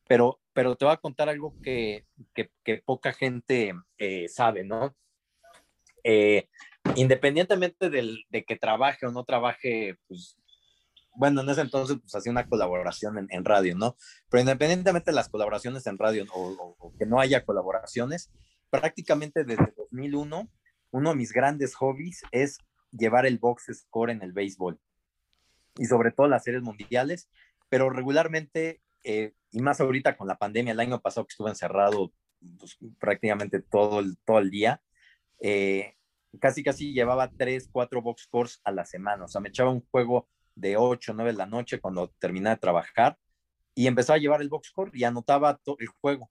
Pero, pero te voy a contar algo que, poca gente eh, sabe, ¿no? Eh, independientemente de que trabaje o no trabaje, pues, bueno, en ese entonces pues hacía una colaboración en, radio, ¿no? Pero independientemente de las colaboraciones en radio o, que no haya colaboraciones, prácticamente desde 2001, uno de mis grandes hobbies es llevar el box score en el béisbol y sobre todo las series mundiales, pero regularmente, eh, y más ahorita con la pandemia, el año pasado que estuve encerrado pues, prácticamente todo el, todo el día, eh, casi casi llevaba tres, cuatro box scores a la semana. O sea, me echaba un juego de 8, 9 de la noche cuando terminaba de trabajar y empezaba a llevar el box score y anotaba todo el juego.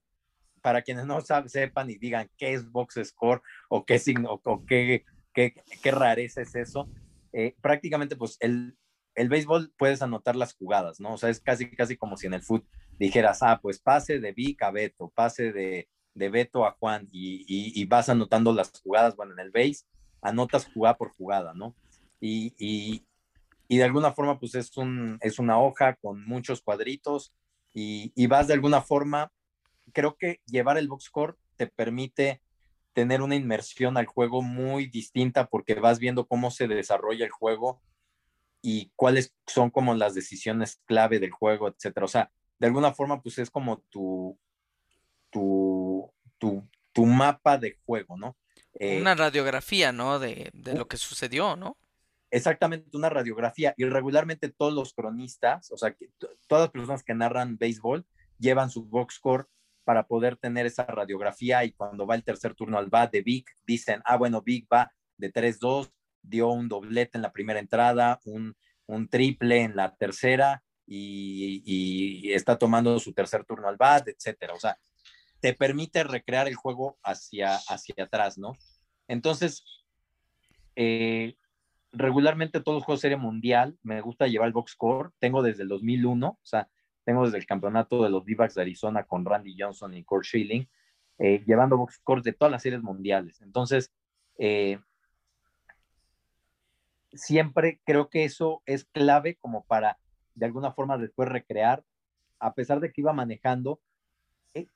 Para quienes no sepan y digan qué es box score o qué signo o qué, qué, qué rareza es eso, eh, prácticamente pues el, el béisbol puedes anotar las jugadas, ¿no? O sea, es casi, casi como si en el fútbol dijeras, ah, pues pase de Vic a Beto, pase de, de Beto a Juan y, y, vas anotando las jugadas, bueno, en el base anotas jugada por jugada, ¿no? Y, y, de alguna forma pues es, un, es una hoja con muchos cuadritos y, y, vas de alguna forma, creo que llevar el box score te permite tener una inmersión al juego muy distinta porque vas viendo cómo se desarrolla el juego y cuáles son como las decisiones clave del juego, etcétera. O sea, de alguna forma pues es como tu, tu, tu, tu mapa de juego, ¿no? Eh, una radiografía, ¿no? De, de lo que sucedió, ¿no? Exactamente una radiografía y regularmente todos los cronistas, o sea, que todas las personas que narran béisbol llevan su box score para poder tener esa radiografía y cuando va el tercer turno al bat de Vic, dicen, ah, bueno, Vic va de 3-2, dio un doblete en la primera entrada, un, un triple en la tercera y, y, está tomando su tercer turno al bat, etcétera. O sea, te permite recrear el juego hacia, hacia atrás, ¿no? Entonces, eh, regularmente todos los juegos serie mundial me gusta llevar el box score. Tengo desde el 2001, o sea, tengo desde el campeonato de los d de Arizona con Randy Johnson y Kurt Schilling, eh, llevando box scores de todas las series mundiales. Entonces, eh, siempre creo que eso es clave como para de alguna forma después recrear, a pesar de que iba manejando, eh,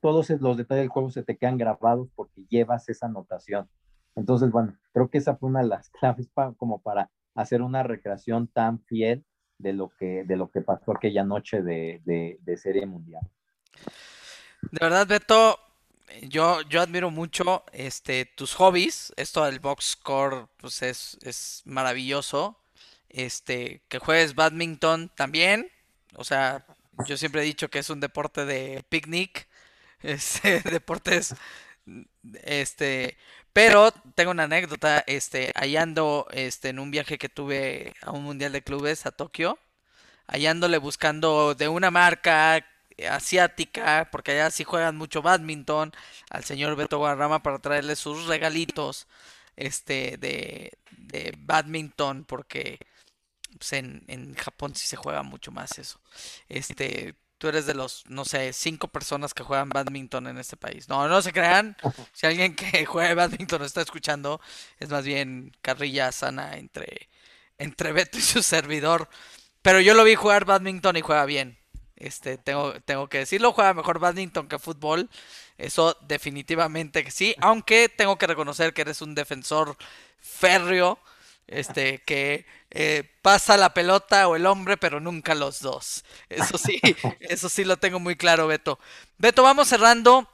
todos los detalles del juego se te quedan grabados porque llevas esa anotación. Entonces, bueno, creo que esa fue una de las *laughs* claves para, como para hacer una recreación tan fiel de lo que, de lo que pasó aquella noche de, de, Serie Mundial. De verdad, Beto, yo, yo admiro mucho este, tus hobbies. Esto del box score pues es, es maravilloso. Este, que juegues badminton también. O sea, yo siempre he dicho que es un deporte de picnic. *laughs* Deportes este, pero tengo una anécdota, este, hallando este, en un viaje que tuve a un mundial de clubes a Tokio, hallándole buscando de una marca asiática, porque allá sí juegan mucho badminton, al señor Beto Guadarrama para traerle sus regalitos este de, de badminton, porque pues, en, en Japón sí se juega mucho más eso. Este, tú eres de los, no sé, cinco personas que juegan badminton en este país. No, no se crean. *laughs* Si alguien que *laughs* juega badminton está escuchando, es más bien carrilla sana entre, entre Beto y su servidor. Pero yo lo vi jugar badminton y juega bien. Este, tengo, tengo que decirlo, juega mejor badminton que fútbol. Eso definitivamente que sí. Aunque tengo que reconocer que eres un defensor férreo este, que eh, pasa la pelota o el hombre, pero nunca los dos. Eso sí, *laughs* eso sí lo tengo muy claro, Beto. Beto, vamos cerrando.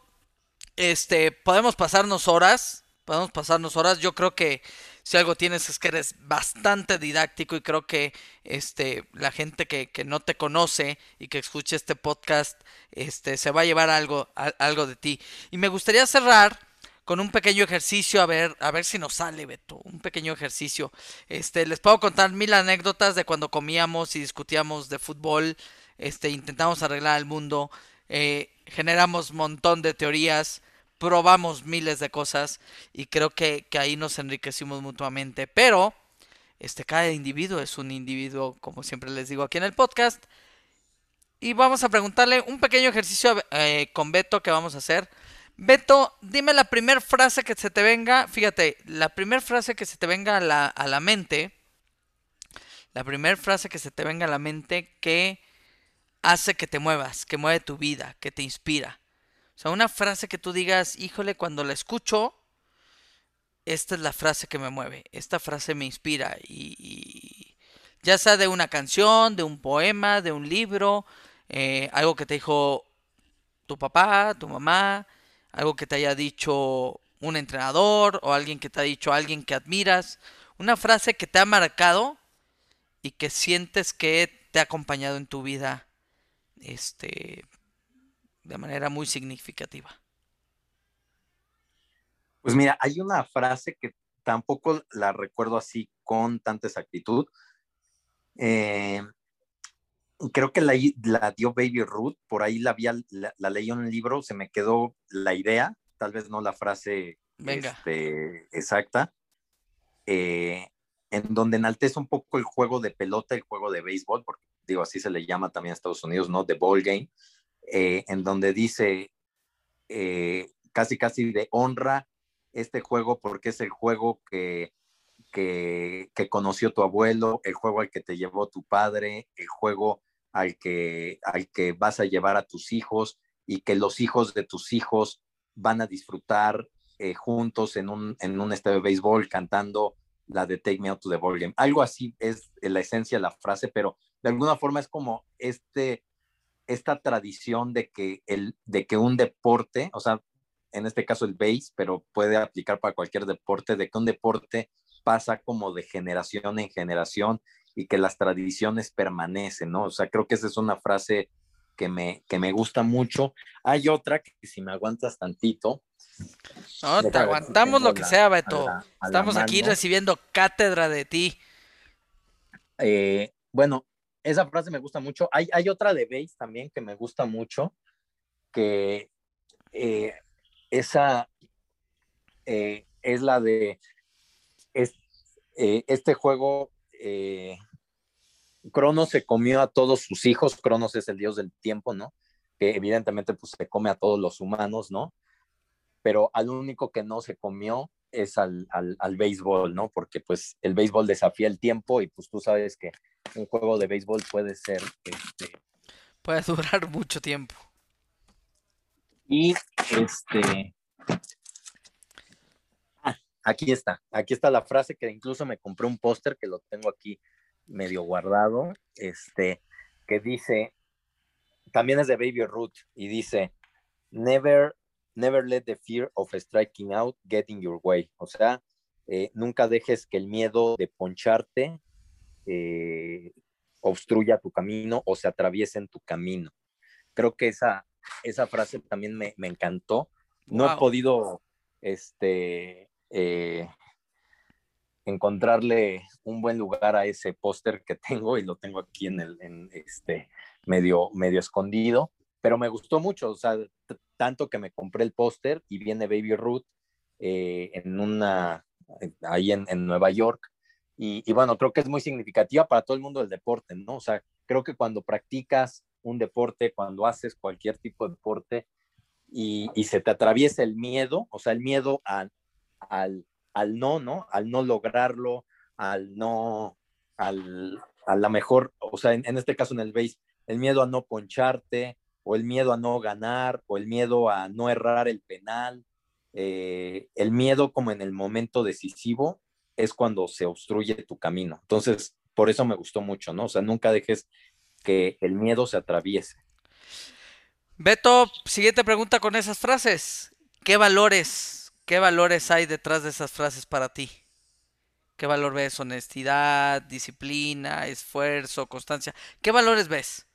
Este, podemos pasarnos horas, podemos pasarnos horas. Yo creo que si algo tienes es que eres bastante didáctico y creo que este, la gente que, que no te conoce y que escuche este podcast, este, se va a llevar algo, algo de ti. Y me gustaría cerrar con un pequeño ejercicio a ver a ver si nos sale Beto un pequeño ejercicio. Este les puedo contar mil anécdotas de cuando comíamos y discutíamos de fútbol este intentamos arreglar el mundo eh, generamos montón de teorías probamos miles de cosas y creo que, que ahí nos enriquecimos mutuamente. Pero este cada individuo es un individuo como siempre les digo aquí en el podcast. Y vamos a preguntarle un pequeño ejercicio eh, con Beto que vamos a hacer Beto, dime la primera frase que se te venga. Fíjate, la primera frase que se te venga a la, a la mente. La primera frase que se te venga a la mente que hace que te muevas, que mueve tu vida, que te inspira. O sea, una frase que tú digas, híjole, cuando la escucho, esta es la frase que me mueve, esta frase me inspira. Y, ya sea de una canción, de un poema, de un libro, eh, algo que te dijo tu papá, tu mamá, algo que te haya dicho un entrenador o alguien que te ha dicho alguien que admiras, una frase que te ha marcado y que sientes que te ha acompañado en tu vida este de manera muy significativa. Pues mira, hay una frase que tampoco la recuerdo así con tanta exactitud. Eh, creo que la, la, dio Baby Ruth, por ahí la, la, leí en un libro, se me quedó la idea, tal vez no la frase este, exacta, eh, en donde enaltece un poco el juego de pelota, el juego de béisbol, porque digo, así se le llama también a Estados Unidos, ¿no? The Ball Game, eh, en donde dice eh, casi casi de honra este juego porque es el juego que, que, que, conoció tu abuelo, el juego al que te llevó tu padre, el juego al que, al que vas a llevar a tus hijos y que los hijos de tus hijos van a disfrutar eh, juntos en un, en un estadio de béisbol cantando la de Take Me Out to the Ball Game. Algo así es la esencia de la frase, pero de alguna forma es como este, esta tradición de que, el, de que un deporte, o sea, en este caso el base, pero puede aplicar para cualquier deporte, de que un deporte pasa como de generación en generación y que las tradiciones permanecen, ¿no? O sea, creo que esa es una frase que me, que me gusta mucho. Hay otra que si me aguantas tantito. No, te aguantamos lo que sea, Beto. Estamos aquí recibiendo cátedra de ti. Eh, bueno, esa frase me gusta mucho. Hay, hay otra de Base también que me gusta mucho, que eh, esa eh, es la de este juego Cronos se comió a todos sus hijos, Cronos es el dios del tiempo, ¿no? Que evidentemente pues se come a todos los humanos, ¿no? Pero al único que no se comió es al, al, béisbol, ¿no? Porque pues el béisbol desafía el tiempo y pues tú sabes que un juego de béisbol puede ser... Este... Puede durar *laughs* mucho tiempo. Y este... Ah, aquí está, aquí está la frase que incluso me compré un póster que lo tengo aquí medio guardado, este, que dice, también es de Baby Ruth, y dice, never, never let the fear of striking out get in your way. O sea, eh, nunca dejes que el miedo de poncharte eh, obstruya tu camino o se atraviese en tu camino. Creo que esa, esa frase también me, encantó. No he podido este, eh, encontrarle un buen lugar a ese póster que *laughs* tengo y lo tengo aquí en el este medio medio escondido, pero me gustó mucho, o sea, tanto que me compré el póster y viene Baby Ruth eh, en una ahí en, en Nueva York y, y, bueno, creo que es muy significativa para todo el mundo del deporte, ¿no? O sea, creo que cuando practicas un deporte, cuando haces cualquier tipo de deporte y, se te atraviesa el miedo, o sea, el miedo al, al no, ¿no? Al no lograrlo, al no, al, a la mejor, o sea, en, este caso en el base, el miedo a no poncharte, o el miedo a no ganar, o el miedo a no errar el penal, eh, el miedo como en el momento decisivo es cuando se obstruye tu camino. Entonces, por eso me gustó mucho, ¿no? O sea, nunca dejes que el miedo se atraviese. Beto, siguiente pregunta con esas frases. ¿Qué valores ¿Qué valores hay detrás de esas frases para ti? ¿Qué valor ves? Honestidad, disciplina, esfuerzo, constancia. ¿Qué valores ves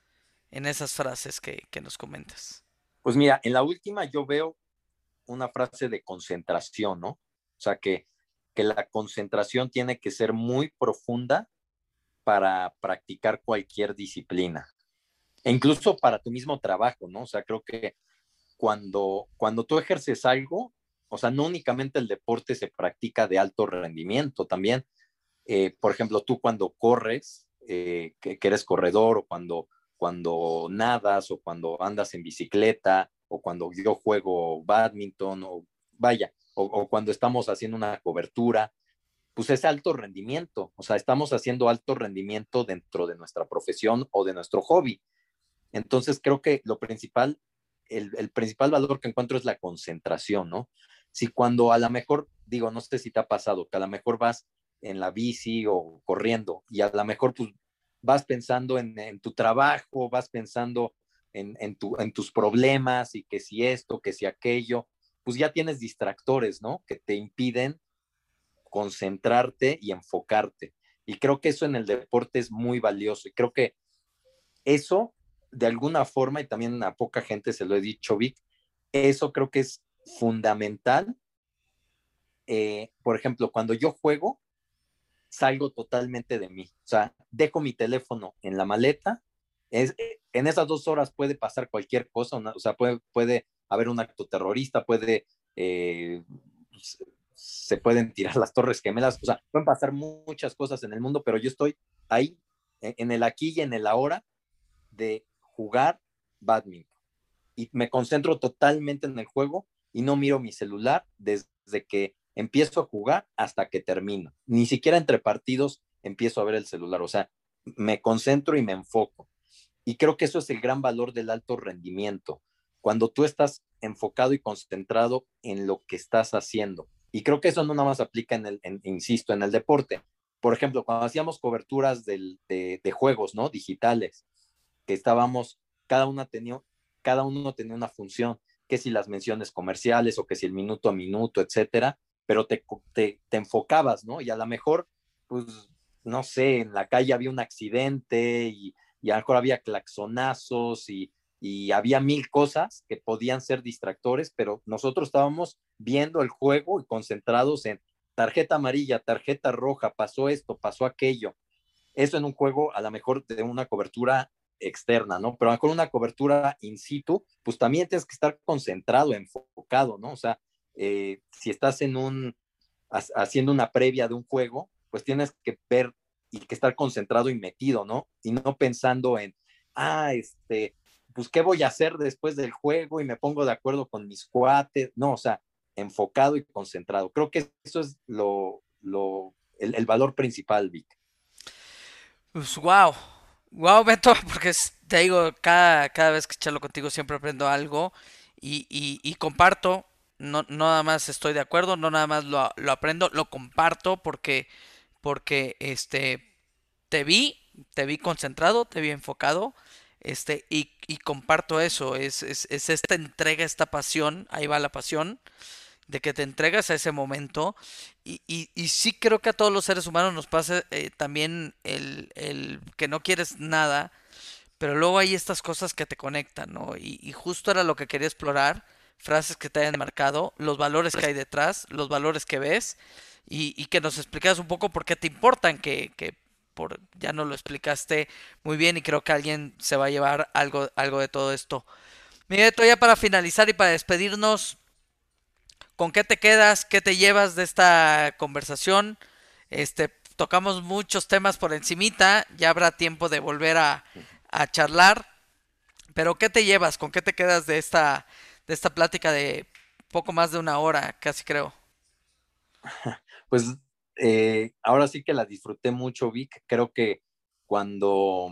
en esas frases que, nos comentas? Pues mira, en la última yo veo una frase de concentración, ¿no? O sea, que, que la concentración tiene que ser muy profunda para practicar cualquier disciplina. E incluso para tu mismo trabajo, ¿no? O sea, creo que cuando, cuando tú ejerces algo, o sea, no únicamente el deporte se practica de alto rendimiento, también, eh, por ejemplo, tú cuando corres, eh, que, eres corredor, o cuando, cuando nadas, o cuando andas en bicicleta, o cuando yo juego badminton, o vaya, o, cuando estamos haciendo una cobertura, pues es alto rendimiento, o sea, estamos haciendo alto rendimiento dentro de nuestra profesión o de nuestro hobby. Entonces, creo que lo principal, el, el principal valor que encuentro es la concentración, ¿no? Si cuando a lo mejor, digo, no sé si te ha pasado, que a lo mejor vas en la bici o corriendo y a lo mejor pues vas pensando en, tu trabajo, vas pensando en, en, en tus problemas y que si esto, que si aquello, pues ya tienes distractores, ¿no? Que te impiden concentrarte y enfocarte. Y creo que eso en el deporte es muy valioso. Y creo que eso, de alguna forma, y también a poca gente se lo he dicho, Vic, eso creo que es fundamental eh, por ejemplo, cuando yo juego, salgo totalmente de mí. O sea, dejo mi teléfono en la maleta. Es, en esas dos horas puede pasar cualquier cosa, o sea, puede, puede haber un acto terrorista, puede, eh, se pueden tirar las torres gemelas, o sea, pueden pasar muchas cosas en el mundo, pero yo estoy ahí, en el aquí y en el ahora, de jugar badminton. Y me concentro totalmente en el juego y no miro mi celular desde que empiezo a jugar hasta que termino. Ni siquiera entre partidos empiezo a ver el celular, o sea, me concentro y me enfoco. Y creo que eso es el gran valor del alto rendimiento, cuando tú estás enfocado y concentrado en lo que estás haciendo. Y creo que eso no nada más aplica en el, insisto, en el deporte. Por ejemplo, cuando hacíamos coberturas de, de, juegos, ¿no? Digitales, que estábamos, cada, una tenía, cada uno tenía una función, que si las menciones comerciales o que si el minuto a minuto, etcétera, pero te, te, enfocabas, ¿no? Y a lo mejor, pues, no sé, en la calle había un accidente y, y a lo mejor había claxonazos y, y había mil cosas que podían ser distractores, pero nosotros estábamos viendo el juego y concentrados en tarjeta amarilla, tarjeta roja, pasó esto, pasó aquello. Eso en un juego a lo mejor de una cobertura externa, ¿no? Pero con una cobertura in situ, pues también tienes que estar concentrado, enfocado, ¿no? O sea, eh, si estás en un, haciendo una previa de un juego, pues tienes que ver y que estar concentrado y metido, ¿no? Y no pensando en, ah, este, pues, ¿qué voy a hacer después del juego? Y me pongo de acuerdo con mis cuates. No, o sea, enfocado y concentrado. Creo que eso es lo, lo el, valor principal, Vic. Pues, wow, wow, Beto, *laughs* porque te digo, cada, cada vez que charlo contigo siempre aprendo algo y, y, comparto, no, no, nada más estoy de acuerdo, no nada más lo, lo, aprendo, lo comparto porque, porque este, te vi, te vi concentrado, te vi enfocado, este, y, y comparto eso, es, es, es, esta entrega, esta pasión, ahí va la pasión, de que te entregas a ese momento. Y, y, y sí creo que a todos los seres humanos nos pasa eh, también el, el, que no quieres nada, pero luego hay estas cosas que te conectan, ¿no? Y, y, justo era lo que quería explorar, frases que te hayan marcado, los valores que hay detrás, los valores que ves, y, que nos explicaras un poco por qué te importan, que, que por, ya no lo explicaste muy bien y creo que alguien se va a llevar algo, algo de todo esto. Miguel, ya para finalizar y para despedirnos, ¿con qué te quedas? ¿Qué te llevas de esta conversación? Este, tocamos muchos temas por encimita, ya habrá tiempo de volver a, charlar, pero ¿qué te llevas? ¿Con qué te quedas de esta, de esta plática de poco más de una hora, casi creo? *laughs* Pues eh, ahora sí que la disfruté mucho, Vic. Creo que cuando,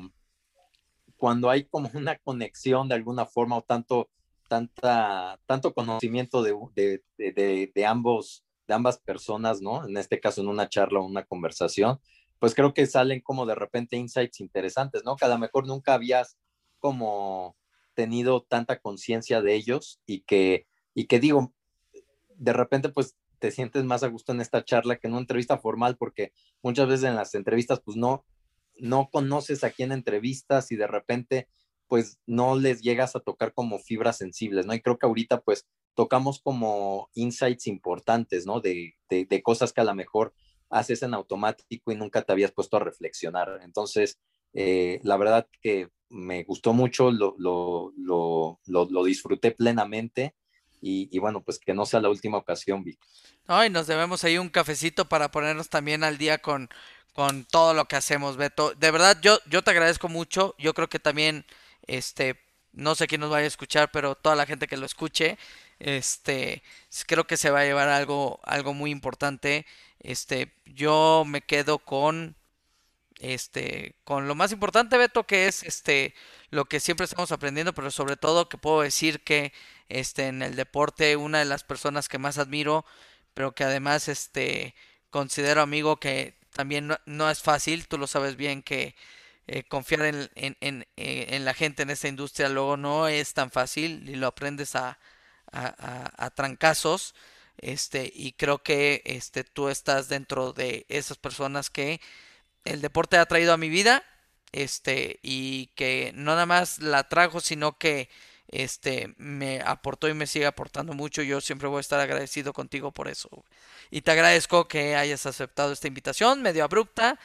cuando hay como una conexión de alguna forma o tanto, tanta, tanto conocimiento de, de, de, ambos, de ambas personas, ¿no? En este caso, en una charla o una conversación, pues creo que salen como de repente insights interesantes, ¿no? Que a lo mejor nunca habías como tenido tanta conciencia de ellos y que, y que digo, de repente pues te sientes más a gusto en esta charla que en una entrevista formal, porque muchas veces en las entrevistas, pues no, no conoces a quién entrevistas y de repente, pues no les llegas a tocar como fibras sensibles, ¿no? Y creo que ahorita, pues, tocamos como insights importantes, ¿no? De, de, cosas que a lo mejor haces en automático y nunca te habías puesto a reflexionar. Entonces, eh, la verdad que me gustó mucho, lo, lo, lo, lo disfruté plenamente y, bueno, pues que no sea la última ocasión, Vic. No, nos debemos ahí un cafecito para ponernos también al día con, con todo lo que hacemos, Beto. De verdad, yo, yo te agradezco mucho. Yo creo que también, este, no sé quién nos vaya a escuchar, pero toda la gente que lo escuche, este, creo que se va a llevar algo, algo muy importante. Este, yo me quedo con, este, con lo más importante, Beto, que es, este, lo que siempre estamos aprendiendo, pero sobre todo que puedo decir que este, en el deporte, una de las personas que más admiro, pero que además este, considero amigo que también no, es fácil, tú lo sabes bien que eh, confiar en, en, en, eh, en, la gente en esta industria luego no es tan fácil y lo aprendes a, a, a, trancazos. Este, y creo que este, tú estás dentro de esas personas que el deporte ha traído a mi vida este, y que no nada más la trajo, sino que este, me aportó y me sigue aportando mucho. Yo siempre voy a estar agradecido contigo por eso. Y te agradezco que hayas aceptado esta invitación, medio abrupta,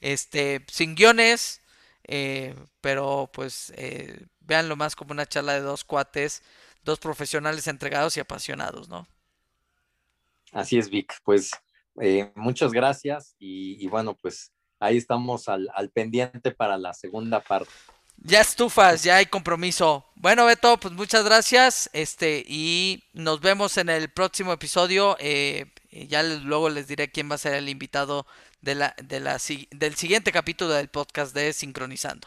este, sin guiones, eh, pero pues eh, véanlo más como una charla de dos cuates, dos profesionales entregados y apasionados, ¿no? Así es, Vic. Pues eh, muchas gracias y, bueno, pues ahí estamos al, al pendiente para la segunda parte. Ya estufas, ya hay compromiso. Bueno, Beto, pues muchas gracias. Este, y nos vemos en el próximo episodio. Eh, ya luego les diré quién va a ser el invitado de la, de la, del siguiente capítulo del podcast de Sincronizando.